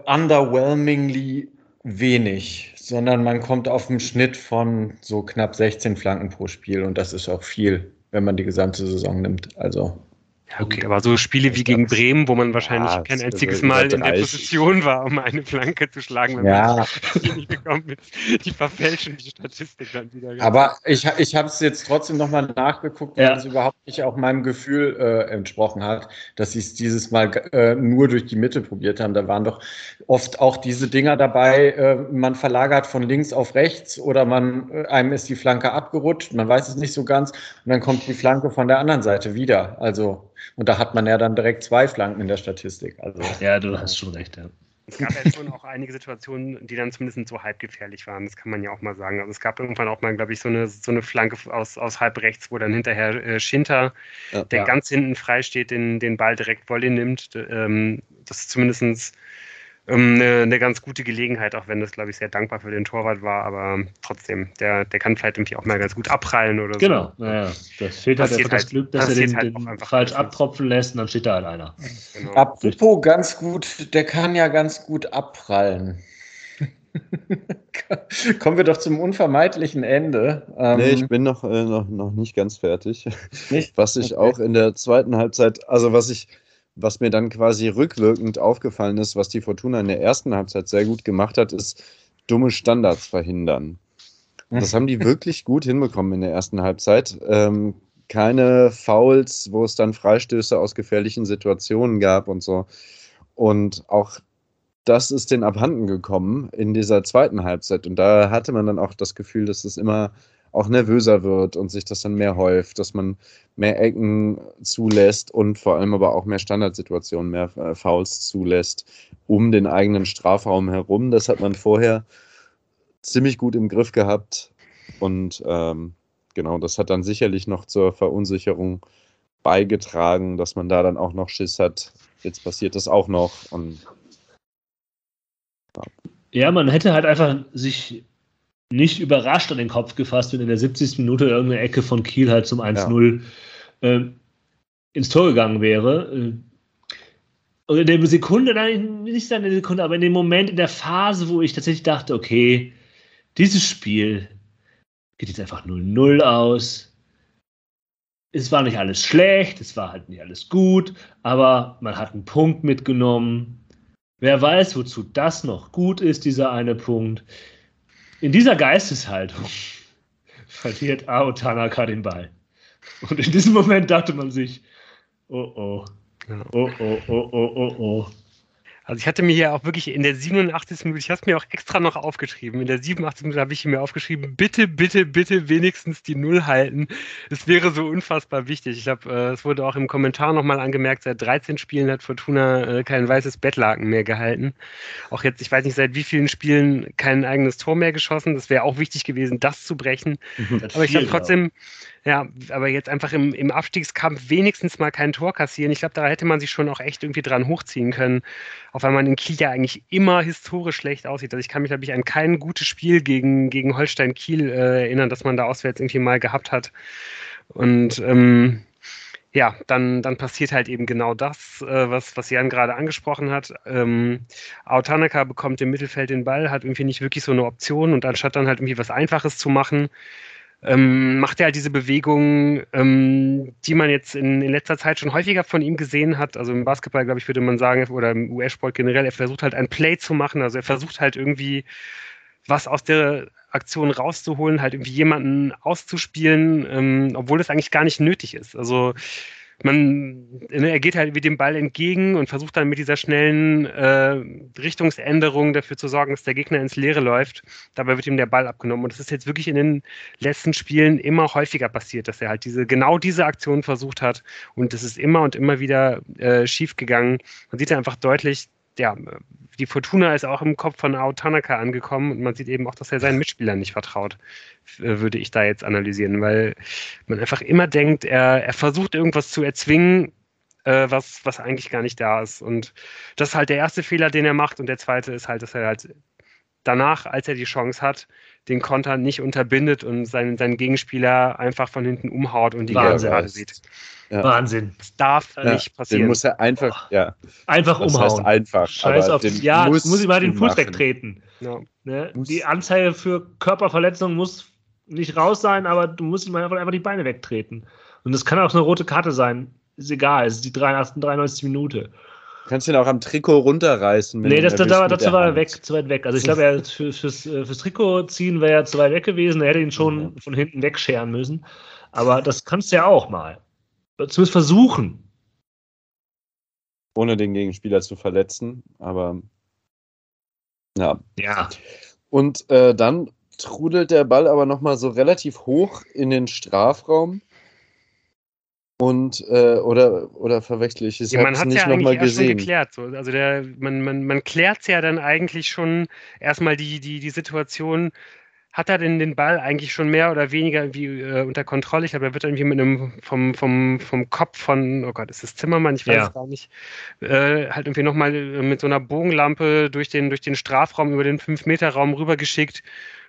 underwhelmingly wenig, sondern man kommt auf einen Schnitt von so knapp 16 Flanken pro Spiel und das ist auch viel, wenn man die gesamte Saison nimmt. Also ja, okay, aber so Spiele wie gegen Bremen, wo man wahrscheinlich ja, kein einziges Mal in der Position war, um eine Flanke zu schlagen, wenn ja. man nicht gekommen ist, die verfälschen die Statistik dann wieder. Aber ich, ich habe es jetzt trotzdem nochmal nachgeguckt, weil ja. es überhaupt nicht auch meinem Gefühl äh, entsprochen hat, dass sie es dieses Mal äh, nur durch die Mitte probiert haben. Da waren doch oft auch diese Dinger dabei, äh, man verlagert von links auf rechts oder man äh, einem ist die Flanke abgerutscht, man weiß es nicht so ganz und dann kommt die Flanke von der anderen Seite wieder. Also und da hat man ja dann direkt zwei Flanken in der Statistik. Also, ja, du hast schon recht, ja. Es gab ja schon auch einige Situationen, die dann zumindest so halbgefährlich waren. Das kann man ja auch mal sagen. Also es gab irgendwann auch mal, glaube ich, so eine, so eine Flanke aus, aus halb rechts, wo dann hinterher äh, Schinter, ja, der ja. ganz hinten frei steht, den, den Ball direkt Volley nimmt. Ähm, das ist zumindest eine, eine, ganz gute Gelegenheit, auch wenn das, glaube ich, sehr dankbar für den Torwart war, aber trotzdem, der, der kann vielleicht irgendwie auch mal ganz gut abprallen oder genau, so. Genau, naja, das fehlt halt einfach halt, das Glück, dass er den, halt den falsch abtropfen lässt und dann steht da halt einer. Genau. Apropos ganz gut, der kann ja ganz gut abprallen. Kommen wir doch zum unvermeidlichen Ende. Ähm, nee, ich bin noch, äh, noch, noch nicht ganz fertig. Nicht? Was ich okay. auch in der zweiten Halbzeit, also was ich was mir dann quasi rückwirkend aufgefallen ist, was die Fortuna in der ersten Halbzeit sehr gut gemacht hat, ist dumme Standards verhindern. Das haben die wirklich gut hinbekommen in der ersten Halbzeit. Ähm, keine Fouls, wo es dann Freistöße aus gefährlichen Situationen gab und so. Und auch das ist den abhanden gekommen in dieser zweiten Halbzeit. Und da hatte man dann auch das Gefühl, dass es immer auch nervöser wird und sich das dann mehr häuft, dass man mehr Ecken zulässt und vor allem aber auch mehr Standardsituationen, mehr äh, Fouls zulässt um den eigenen Strafraum herum. Das hat man vorher ziemlich gut im Griff gehabt und ähm, genau, das hat dann sicherlich noch zur Verunsicherung beigetragen, dass man da dann auch noch Schiss hat. Jetzt passiert das auch noch und ja. ja, man hätte halt einfach sich nicht überrascht an den Kopf gefasst, wenn in der 70. Minute irgendeine Ecke von Kiel halt zum 1-0 ja. äh, ins Tor gegangen wäre. Äh, und in der Sekunde, nein, nicht in der Sekunde, aber in dem Moment, in der Phase, wo ich tatsächlich dachte, okay, dieses Spiel geht jetzt einfach 0-0 aus. es war nicht alles schlecht, es war halt nicht alles gut, aber man hat einen Punkt mitgenommen. Wer weiß, wozu das noch gut ist, dieser eine Punkt. In dieser Geisteshaltung verliert Ao Tanaka den Ball. Und in diesem Moment dachte man sich, oh oh, oh oh, oh oh, oh oh. Also ich hatte mir hier auch wirklich in der 87. Minute, ich habe es mir auch extra noch aufgeschrieben, in der 87. Minute habe ich mir aufgeschrieben, bitte, bitte, bitte wenigstens die Null halten. Es wäre so unfassbar wichtig. Ich glaube, äh, es wurde auch im Kommentar nochmal angemerkt, seit 13 Spielen hat Fortuna äh, kein weißes Bettlaken mehr gehalten. Auch jetzt, ich weiß nicht, seit wie vielen Spielen kein eigenes Tor mehr geschossen. Das wäre auch wichtig gewesen, das zu brechen. Das Aber ich glaube trotzdem, ja, aber jetzt einfach im, im Abstiegskampf wenigstens mal kein Tor kassieren. Ich glaube, da hätte man sich schon auch echt irgendwie dran hochziehen können. Auch weil man in Kiel ja eigentlich immer historisch schlecht aussieht. Also ich kann mich, glaube ich, an kein gutes Spiel gegen, gegen Holstein Kiel äh, erinnern, dass man da auswärts irgendwie mal gehabt hat. Und ähm, ja, dann, dann passiert halt eben genau das, äh, was, was Jan gerade angesprochen hat. Ähm, Autanaka bekommt im Mittelfeld den Ball, hat irgendwie nicht wirklich so eine Option und anstatt dann halt irgendwie was Einfaches zu machen, ähm, macht er halt diese Bewegung, ähm, die man jetzt in, in, letzter Zeit schon häufiger von ihm gesehen hat. Also im Basketball, glaube ich, würde man sagen, oder im US-Sport generell, er versucht halt ein Play zu machen. Also er versucht halt irgendwie was aus der Aktion rauszuholen, halt irgendwie jemanden auszuspielen, ähm, obwohl das eigentlich gar nicht nötig ist. Also man, ne, er geht halt wie dem Ball entgegen und versucht dann mit dieser schnellen äh, Richtungsänderung dafür zu sorgen, dass der Gegner ins Leere läuft. Dabei wird ihm der Ball abgenommen. Und das ist jetzt wirklich in den letzten Spielen immer häufiger passiert, dass er halt diese, genau diese Aktion versucht hat. Und das ist immer und immer wieder äh, schief gegangen. Man sieht ja einfach deutlich, ja, die Fortuna ist auch im Kopf von Ao Tanaka angekommen und man sieht eben auch, dass er seinen Mitspielern nicht vertraut, äh, würde ich da jetzt analysieren, weil man einfach immer denkt, er, er versucht irgendwas zu erzwingen, äh, was, was eigentlich gar nicht da ist. Und das ist halt der erste Fehler, den er macht und der zweite ist halt, dass er halt danach, als er die Chance hat, den Konter nicht unterbindet und seinen, seinen Gegenspieler einfach von hinten umhaut und die gerade sieht. Ja. Wahnsinn. Das darf ja, nicht passieren. Den muss er einfach, oh. ja. Einfach das umhauen. Heißt einfach. Scheiß auf, ja, muss, muss ich mal den Fuß wegtreten. Ja. Ne? Die Anzeige für Körperverletzung muss nicht raus sein, aber du musst ihm einfach, einfach die Beine wegtreten. Und das kann auch eine rote Karte sein. Ist egal, es ist die 93. 93. Minute. Du kannst ihn auch am Trikot runterreißen. Nee, das, das, das war weg, zu weit weg. Also ich glaube, er für, fürs, äh, fürs Trikot ziehen wäre er zu weit weg gewesen. Er hätte ihn schon von hinten wegscheren müssen. Aber das kannst du ja auch mal. Zumindest versuchen. Ohne den Gegenspieler zu verletzen, aber ja. Ja. Und äh, dann trudelt der Ball aber nochmal so relativ hoch in den Strafraum. Und, äh, oder, oder verwechsel ich es? Ja, man hat es ja erst schon geklärt. So. Also der, man, man, man klärt ja dann eigentlich schon erstmal die, die, die Situation, hat er denn den Ball eigentlich schon mehr oder weniger irgendwie äh, unter Kontrolle? Ich glaube, er wird irgendwie mit einem vom, vom, vom Kopf von, oh Gott, ist das Zimmermann? Ich weiß ja. es gar nicht. Äh, halt irgendwie nochmal äh, mit so einer Bogenlampe durch den, durch den Strafraum über den 5-Meter-Raum rübergeschickt.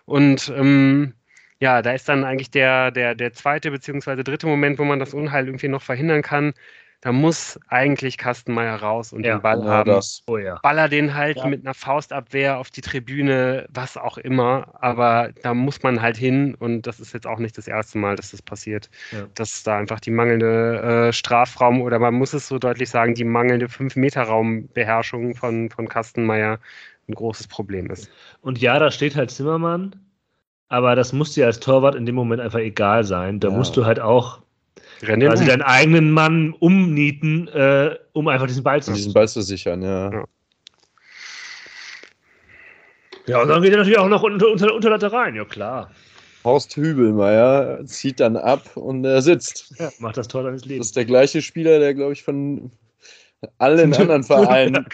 Und ähm, ja, da ist dann eigentlich der, der, der zweite beziehungsweise dritte Moment, wo man das Unheil irgendwie noch verhindern kann da muss eigentlich Kastenmeier raus und ja, den Ball genau haben. Das. Oh, ja. Baller den halt ja. mit einer Faustabwehr auf die Tribüne, was auch immer. Aber da muss man halt hin und das ist jetzt auch nicht das erste Mal, dass das passiert. Dass da einfach die mangelnde äh, Strafraum oder man muss es so deutlich sagen, die mangelnde 5-Meter-Raumbeherrschung von, von Kastenmeier ein großes Problem ist. Und ja, da steht halt Zimmermann, aber das muss dir als Torwart in dem Moment einfach egal sein. Da musst du halt auch Rennen quasi um. deinen eigenen Mann umnieten, äh, um einfach diesen Ball zu diesen Ball zu sichern, ja. ja. Ja, und dann geht er natürlich auch noch unter, unter, unter Latte rein, ja klar. Horst Hübelmeier zieht dann ab und er sitzt. Ja, macht das Tor seines Lebens. Das ist der gleiche Spieler, der, glaube ich, von allen anderen Vereinen.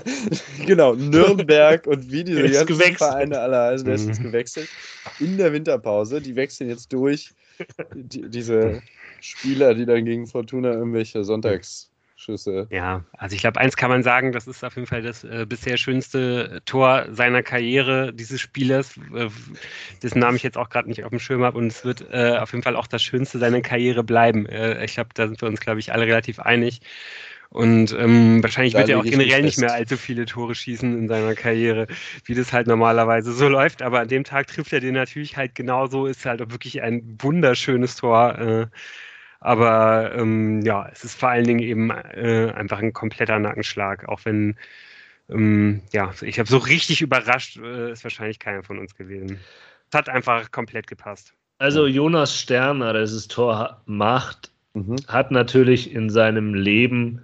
genau, Nürnberg und wie diese ganzen gewechselt. Vereine alle heißen, der ist jetzt mhm. gewechselt. In der Winterpause, die wechseln jetzt durch. Die, diese Spieler, die dann gegen Fortuna irgendwelche Sonntagsschüsse. Ja, also ich glaube, eins kann man sagen, das ist auf jeden Fall das äh, bisher schönste Tor seiner Karriere dieses Spielers, äh, dessen Namen ich jetzt auch gerade nicht auf dem Schirm habe und es wird äh, auf jeden Fall auch das schönste seiner Karriere bleiben. Äh, ich glaube, da sind wir uns, glaube ich, alle relativ einig. Und ähm, wahrscheinlich da wird er auch generell nicht mehr allzu viele Tore schießen in seiner Karriere, wie das halt normalerweise so läuft. Aber an dem Tag trifft er den natürlich halt genauso. Ist halt auch wirklich ein wunderschönes Tor. Äh, Aber ähm, ja, es ist vor allen Dingen eben äh, einfach ein kompletter Nackenschlag, auch wenn ähm, ja, ich habe so richtig überrascht, äh, ist wahrscheinlich keiner von uns gewesen. Es hat einfach komplett gepasst. Also Jonas Sterner, der dieses Tor macht, mhm. hat natürlich in seinem Leben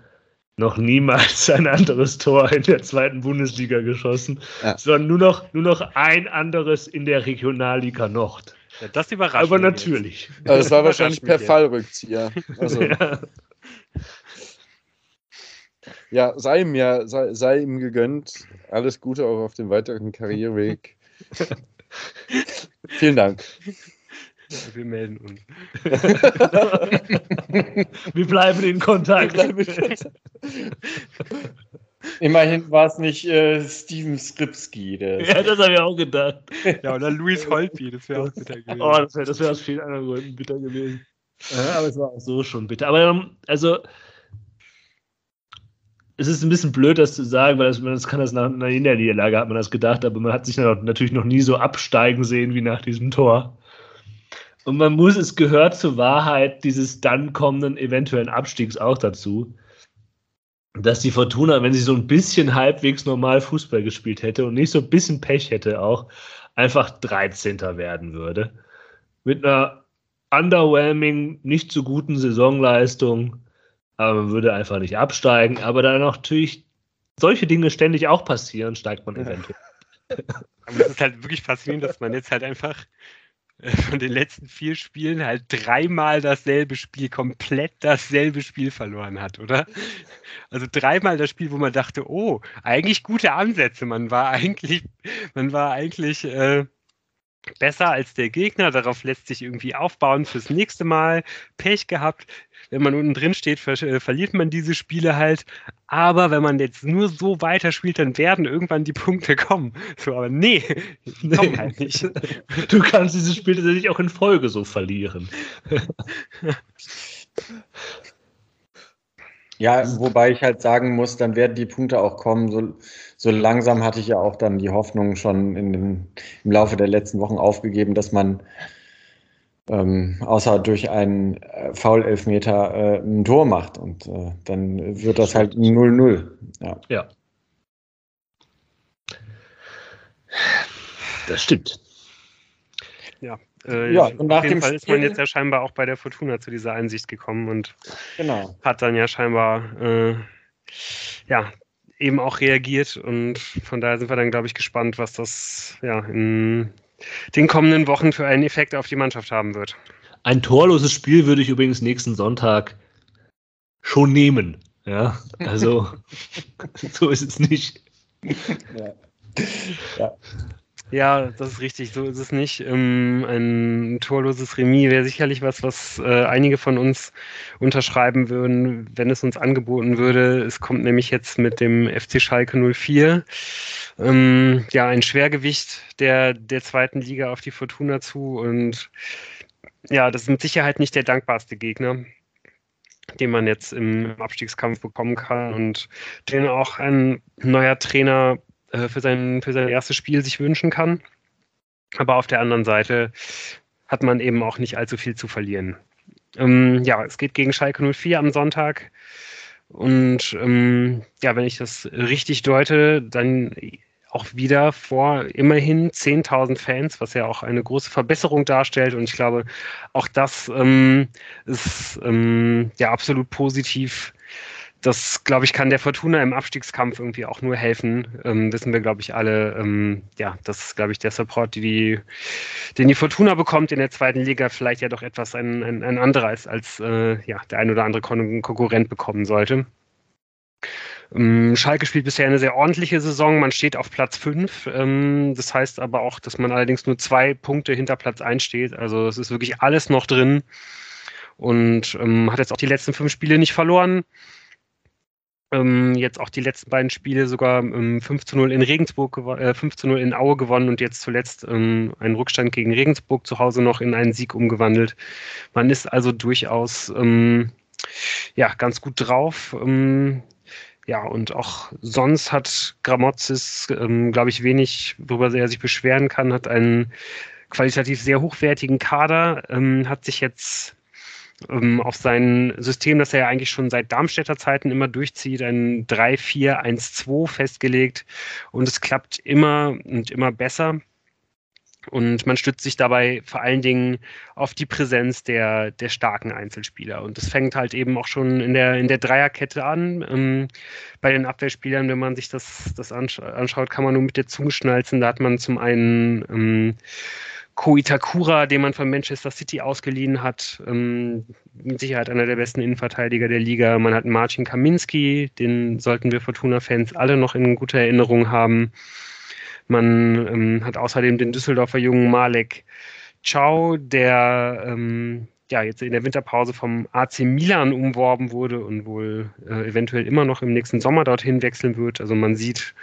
noch niemals ein anderes Tor in der zweiten Bundesliga geschossen, ja. sondern nur noch, nur noch ein anderes in der Regionalliga Nord. Ja, das überrascht Aber natürlich. Also das war wahrscheinlich per Fallrückzieher. Also. ja. ja, sei ihm ja, sei, sei, ihm gegönnt. Alles Gute auch auf dem weiteren Karriereweg. Vielen Dank. Wir melden uns. wir bleiben in Kontakt. Bleiben in Kontakt. Immerhin war es nicht äh, Steven Skripski. ja, das habe ich auch gedacht. Ja, oder Luis Holtby, das wäre auch bitter gewesen. Oh, das wäre wär aus vielen anderen Gründen bitter gewesen. Ja, aber es war auch so schon bitter. Aber ähm, also, es ist ein bisschen blöd, das zu sagen, weil das, das kann das nach einer Niederlage, hat man das gedacht, aber man hat sich natürlich noch nie so absteigen sehen wie nach diesem Tor. Und man muss, es gehört zur Wahrheit dieses dann kommenden eventuellen Abstiegs auch dazu, dass die Fortuna, wenn sie so ein bisschen halbwegs normal Fußball gespielt hätte und nicht so ein bisschen Pech hätte, auch einfach 13. werden würde. Mit einer underwhelming, nicht so guten Saisonleistung, aber man würde einfach nicht absteigen. Aber da natürlich solche Dinge ständig auch passieren, steigt man eventuell. Aber es ist halt wirklich faszinierend, dass man jetzt halt einfach von den letzten vier Spielen halt dreimal dasselbe Spiel, komplett dasselbe Spiel verloren hat, oder? Also dreimal das Spiel, wo man dachte, oh, eigentlich gute Ansätze. Man war eigentlich, man war eigentlich äh, besser als der Gegner. Darauf lässt sich irgendwie aufbauen fürs nächste Mal. Pech gehabt. Wenn man unten drin steht, ver äh, verliert man diese Spiele halt. Aber wenn man jetzt nur so weiterspielt, dann werden irgendwann die Punkte kommen. So, aber nee, die kommen halt nicht. Du kannst dieses Spiel tatsächlich auch in Folge so verlieren. Ja, wobei ich halt sagen muss, dann werden die Punkte auch kommen. So, so langsam hatte ich ja auch dann die Hoffnung schon in den, im Laufe der letzten Wochen aufgegeben, dass man ähm, außer durch einen äh, Foul-Elfmeter äh, ein Tor macht. Und äh, dann wird das halt 0-0. Ja. ja. Das stimmt. Ja, äh, ja, und nach auf jeden Fall ist man jetzt ja scheinbar auch bei der Fortuna zu dieser Einsicht gekommen und genau. hat dann ja scheinbar äh, ja, eben auch reagiert und von daher sind wir dann, glaube ich, gespannt, was das ja in den kommenden Wochen für einen Effekt auf die Mannschaft haben wird. Ein torloses Spiel würde ich übrigens nächsten Sonntag schon nehmen. Ja, also so ist es nicht. Ja. ja. Ja, das ist richtig, so ist es nicht. Ähm, ein torloses Remis wäre sicherlich was, was äh, einige von uns unterschreiben würden, wenn es uns angeboten würde. Es kommt nämlich jetzt mit dem FC Schalke 04 ähm, ja ein Schwergewicht der, der zweiten Liga auf die Fortuna zu und ja, das ist mit Sicherheit nicht der dankbarste Gegner den man jetzt im Abstiegskampf bekommen kann und den auch ein neuer Trainer äh, für, sein, für sein erstes Spiel sich wünschen kann. Aber auf der anderen Seite hat man eben auch nicht allzu viel zu verlieren. Ähm, ja, es geht gegen Schalke 04 am Sonntag. Und ähm, ja, wenn ich das richtig deute, dann auch wieder vor immerhin 10.000 Fans, was ja auch eine große Verbesserung darstellt. Und ich glaube, auch das ähm, ist ähm, ja absolut positiv das, glaube ich, kann der Fortuna im Abstiegskampf irgendwie auch nur helfen. Ähm, wissen wir, glaube ich, alle. Ähm, ja, das ist, glaube ich, der Support, die, den die Fortuna bekommt in der zweiten Liga, vielleicht ja doch etwas ein, ein, ein anderer als, als äh, ja, der ein oder andere Kon Konkurrent bekommen sollte. Ähm, Schalke spielt bisher eine sehr ordentliche Saison. Man steht auf Platz 5. Ähm, das heißt aber auch, dass man allerdings nur zwei Punkte hinter Platz 1 steht. Also es ist wirklich alles noch drin und ähm, hat jetzt auch die letzten fünf Spiele nicht verloren. Ähm, jetzt auch die letzten beiden Spiele sogar ähm, 5 zu 0 in Regensburg, äh, 5 zu 0 in Aue gewonnen und jetzt zuletzt ähm, einen Rückstand gegen Regensburg zu Hause noch in einen Sieg umgewandelt. Man ist also durchaus ähm, ja, ganz gut drauf. Ähm, ja, und auch sonst hat Gramozis, ähm, glaube ich, wenig, worüber er sich beschweren kann, hat einen qualitativ sehr hochwertigen Kader, hat sich jetzt ähm, auf sein System, das er ja eigentlich schon seit Darmstädter Zeiten immer durchzieht, ein 3-4-1-2 festgelegt und es klappt immer und immer besser. Und man stützt sich dabei vor allen Dingen auf die Präsenz der, der starken Einzelspieler. Und das fängt halt eben auch schon in der, in der Dreierkette an. Ähm, bei den Abwehrspielern, wenn man sich das, das anschaut, kann man nur mit der Zunge schnalzen. Da hat man zum einen ähm, Ko Itakura, den man von Manchester City ausgeliehen hat, ähm, mit Sicherheit einer der besten Innenverteidiger der Liga. Man hat Marcin Kaminski, den sollten wir Fortuna-Fans alle noch in guter Erinnerung haben. Man ähm, hat außerdem den Düsseldorfer jungen Malek Ciao, der ähm, ja jetzt in der Winterpause vom AC Milan umworben wurde und wohl äh, eventuell immer noch im nächsten Sommer dorthin wechseln wird. Also man sieht,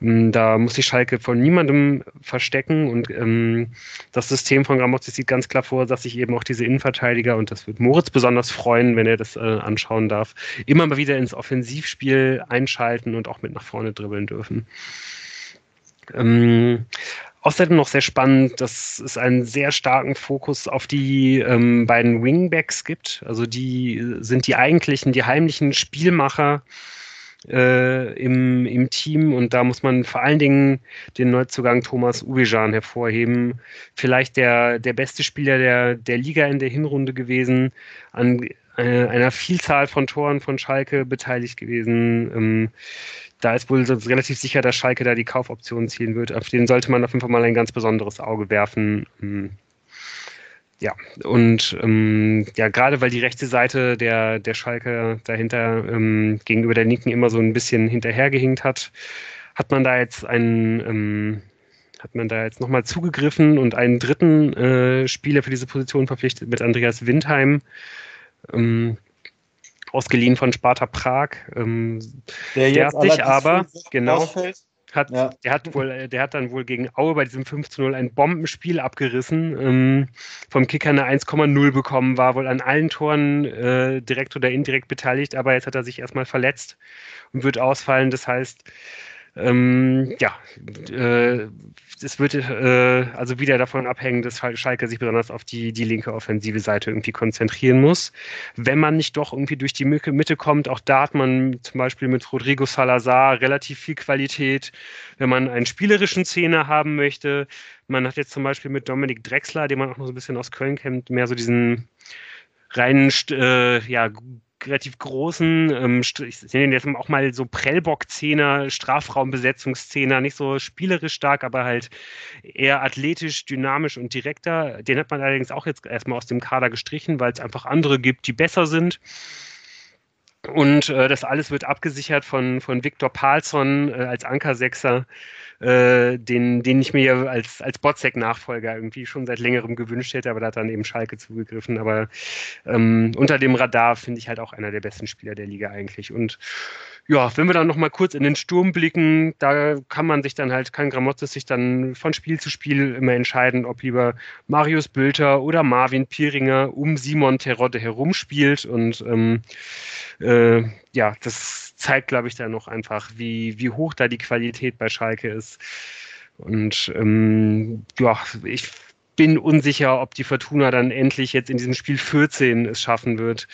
da muss sich Schalke von niemandem verstecken und ähm, das System von Gramozzi sieht ganz klar vor, dass sich eben auch diese Innenverteidiger, und das wird Moritz besonders freuen, wenn er das äh, anschauen darf, immer mal wieder ins Offensivspiel einschalten und auch mit nach vorne dribbeln dürfen. Ähm, Außerdem noch sehr spannend, dass es einen sehr starken Fokus auf die ähm, beiden Wingbacks gibt. Also die sind die eigentlichen, die heimlichen Spielmacher äh, im, im Team und da muss man vor allen Dingen den Neuzugang Thomas Uwejan hervorheben. Vielleicht der, der beste Spieler der, der Liga in der Hinrunde gewesen, an äh, einer Vielzahl von Toren von Schalke beteiligt gewesen. Ähm, da ist wohl relativ sicher, dass Schalke da die Kaufoption ziehen wird. Auf den sollte man auf jeden Fall mal ein ganz besonderes Auge werfen. Hm. Ja, und ähm, ja, gerade weil die rechte Seite der, der Schalke dahinter ähm, gegenüber der linken immer so ein bisschen hinterhergehinkt hat, hat man da jetzt einen, ähm, hat man da jetzt nochmal zugegriffen und einen dritten äh, Spieler für diese Position verpflichtet mit Andreas Windheim. Ähm, ausgeliehen von Sparta Prag. Ähm, der, der hat sich aber, genau, hat, ja. der, hat wohl, der hat dann wohl gegen Aue bei diesem 5 zu 0 ein Bombenspiel abgerissen, ähm, vom Kicker eine 1,0 bekommen, war wohl an allen Toren äh, direkt oder indirekt beteiligt, aber jetzt hat er sich erstmal verletzt und wird ausfallen. Das heißt, ähm, ja, äh, es wird äh, also wieder davon abhängen, dass Schalke sich besonders auf die, die linke offensive Seite irgendwie konzentrieren muss. Wenn man nicht doch irgendwie durch die Mitte kommt, auch da hat man zum Beispiel mit Rodrigo Salazar relativ viel Qualität. Wenn man einen spielerischen Zehner haben möchte, man hat jetzt zum Beispiel mit Dominik Drexler, den man auch noch so ein bisschen aus Köln kennt, mehr so diesen reinen äh, ja, relativ großen, ähm, ich nenne ihn jetzt auch mal so Prellbock-Zehner, Strafraumbesetzungszehner, nicht so spielerisch stark, aber halt eher athletisch, dynamisch und direkter. Den hat man allerdings auch jetzt erstmal aus dem Kader gestrichen, weil es einfach andere gibt, die besser sind. Und äh, das alles wird abgesichert von, von Viktor Palsson äh, als Ankersechser, äh, den, den ich mir als, als Botzek-Nachfolger irgendwie schon seit längerem gewünscht hätte, aber da hat dann eben Schalke zugegriffen. Aber ähm, unter dem Radar finde ich halt auch einer der besten Spieler der Liga eigentlich. Und ja, wenn wir dann nochmal kurz in den Sturm blicken, da kann man sich dann halt, kann Gramotzes sich dann von Spiel zu Spiel immer entscheiden, ob lieber Marius Bülter oder Marvin Pieringer um Simon Terodde herumspielt und ähm, äh, ja, das zeigt, glaube ich, dann noch einfach, wie, wie hoch da die Qualität bei Schalke ist. Und ähm, ja, ich bin unsicher, ob die Fortuna dann endlich jetzt in diesem Spiel 14 es schaffen wird,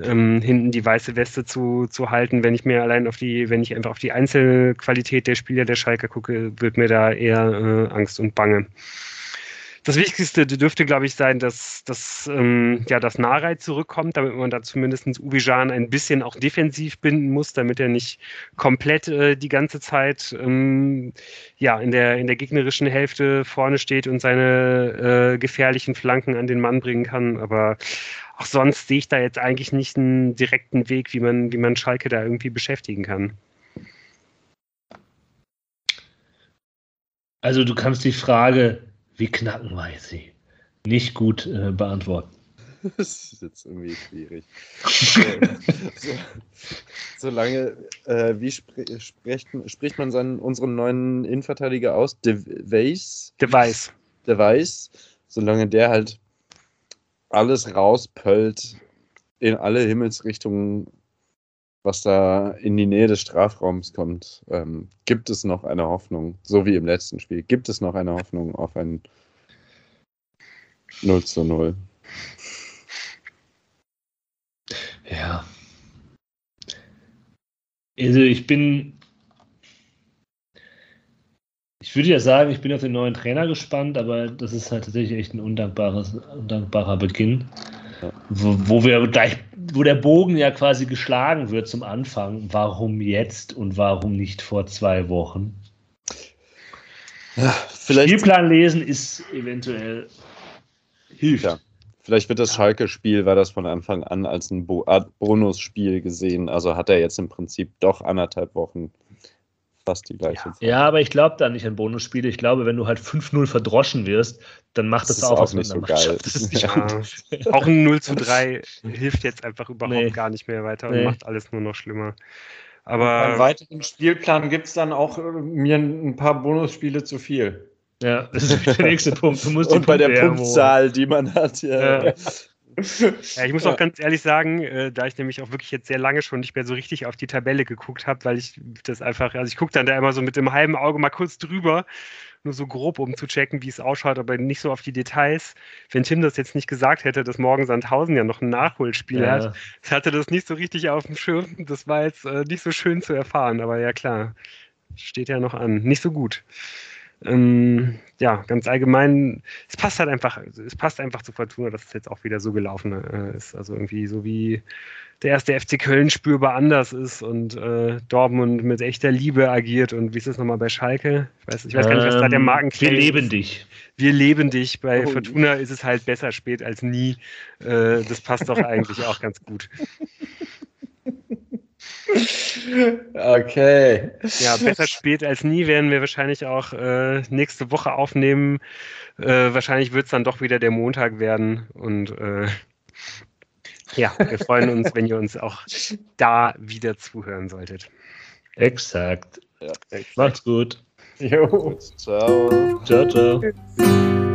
ähm, hinten die weiße Weste zu, zu halten. Wenn ich mir allein auf die, wenn ich einfach auf die Einzelqualität der Spieler der Schalke gucke, wird mir da eher äh, Angst und Bange. Das Wichtigste dürfte, glaube ich, sein, dass, dass ähm, ja, das Narei zurückkommt, damit man da zumindest Ubijan ein bisschen auch defensiv binden muss, damit er nicht komplett äh, die ganze Zeit ähm, ja, in, der, in der gegnerischen Hälfte vorne steht und seine äh, gefährlichen Flanken an den Mann bringen kann. Aber auch sonst sehe ich da jetzt eigentlich nicht einen direkten Weg, wie man, wie man Schalke da irgendwie beschäftigen kann. Also du kannst die Frage wie knacken wir sie? Nicht gut äh, beantworten. Das ist jetzt irgendwie schwierig. so, solange, äh, wie spr spricht, spricht man seinen, unseren neuen Innenverteidiger aus? Device? Device. Device. Solange der halt alles rauspöllt in alle Himmelsrichtungen, was da in die Nähe des Strafraums kommt, ähm, gibt es noch eine Hoffnung, so wie im letzten Spiel, gibt es noch eine Hoffnung auf ein 0 zu 0. Ja. Also ich bin, ich würde ja sagen, ich bin auf den neuen Trainer gespannt, aber das ist halt tatsächlich echt ein undankbares, undankbarer Beginn. Ja. Wo, wo, wir gleich, wo der Bogen ja quasi geschlagen wird zum Anfang. Warum jetzt und warum nicht vor zwei Wochen? Ja, vielleicht Spielplan lesen ist eventuell hilft. Ja. Vielleicht wird das Schalke-Spiel, war das von Anfang an als ein Bonusspiel gesehen. Also hat er jetzt im Prinzip doch anderthalb Wochen fast die gleiche ja. Zeit. Ja, aber ich glaube da nicht an Bonusspiele. Ich glaube, wenn du halt 5-0 verdroschen wirst, dann macht das, das auch, auch nicht so geil. Nicht ja. auch ein 0 zu 3 hilft jetzt einfach überhaupt nee. gar nicht mehr weiter und nee. macht alles nur noch schlimmer. Aber beim weiteren Spielplan gibt es dann auch äh, mir ein paar Bonusspiele zu viel. Ja, das ist der nächste Punkt. Du musst und bei der Punktzahl, die man hat, ja. ja. Ja, ich muss auch ganz ehrlich sagen, äh, da ich nämlich auch wirklich jetzt sehr lange schon nicht mehr so richtig auf die Tabelle geguckt habe, weil ich das einfach, also ich gucke dann da immer so mit dem halben Auge mal kurz drüber, nur so grob, um zu checken, wie es ausschaut, aber nicht so auf die Details. Wenn Tim das jetzt nicht gesagt hätte, dass morgen Sandhausen ja noch ein Nachholspiel ja. hat, hatte das nicht so richtig auf dem Schirm. Das war jetzt äh, nicht so schön zu erfahren, aber ja klar, steht ja noch an. Nicht so gut ähm, ja, ganz allgemein, es passt halt einfach, es passt einfach zu Fortuna, dass es jetzt auch wieder so gelaufen äh, ist. Also irgendwie so wie der erste FC Köln spürbar anders ist und äh, Dortmund mit echter Liebe agiert und wie ist es nochmal bei Schalke? Ich weiß, ich weiß gar nicht, was da der ähm, Markenclaim Wir leben ist. dich. Wir leben dich. Bei oh. Fortuna ist es halt besser spät als nie. Äh, das passt doch eigentlich auch ganz gut. Okay. Ja, besser spät als nie werden wir wahrscheinlich auch äh, nächste Woche aufnehmen. Äh, wahrscheinlich wird es dann doch wieder der Montag werden. Und äh, ja, wir freuen uns, wenn ihr uns auch da wieder zuhören solltet. Exakt. Ja, exakt. Macht's gut. Jo. Ciao. Ciao, ciao.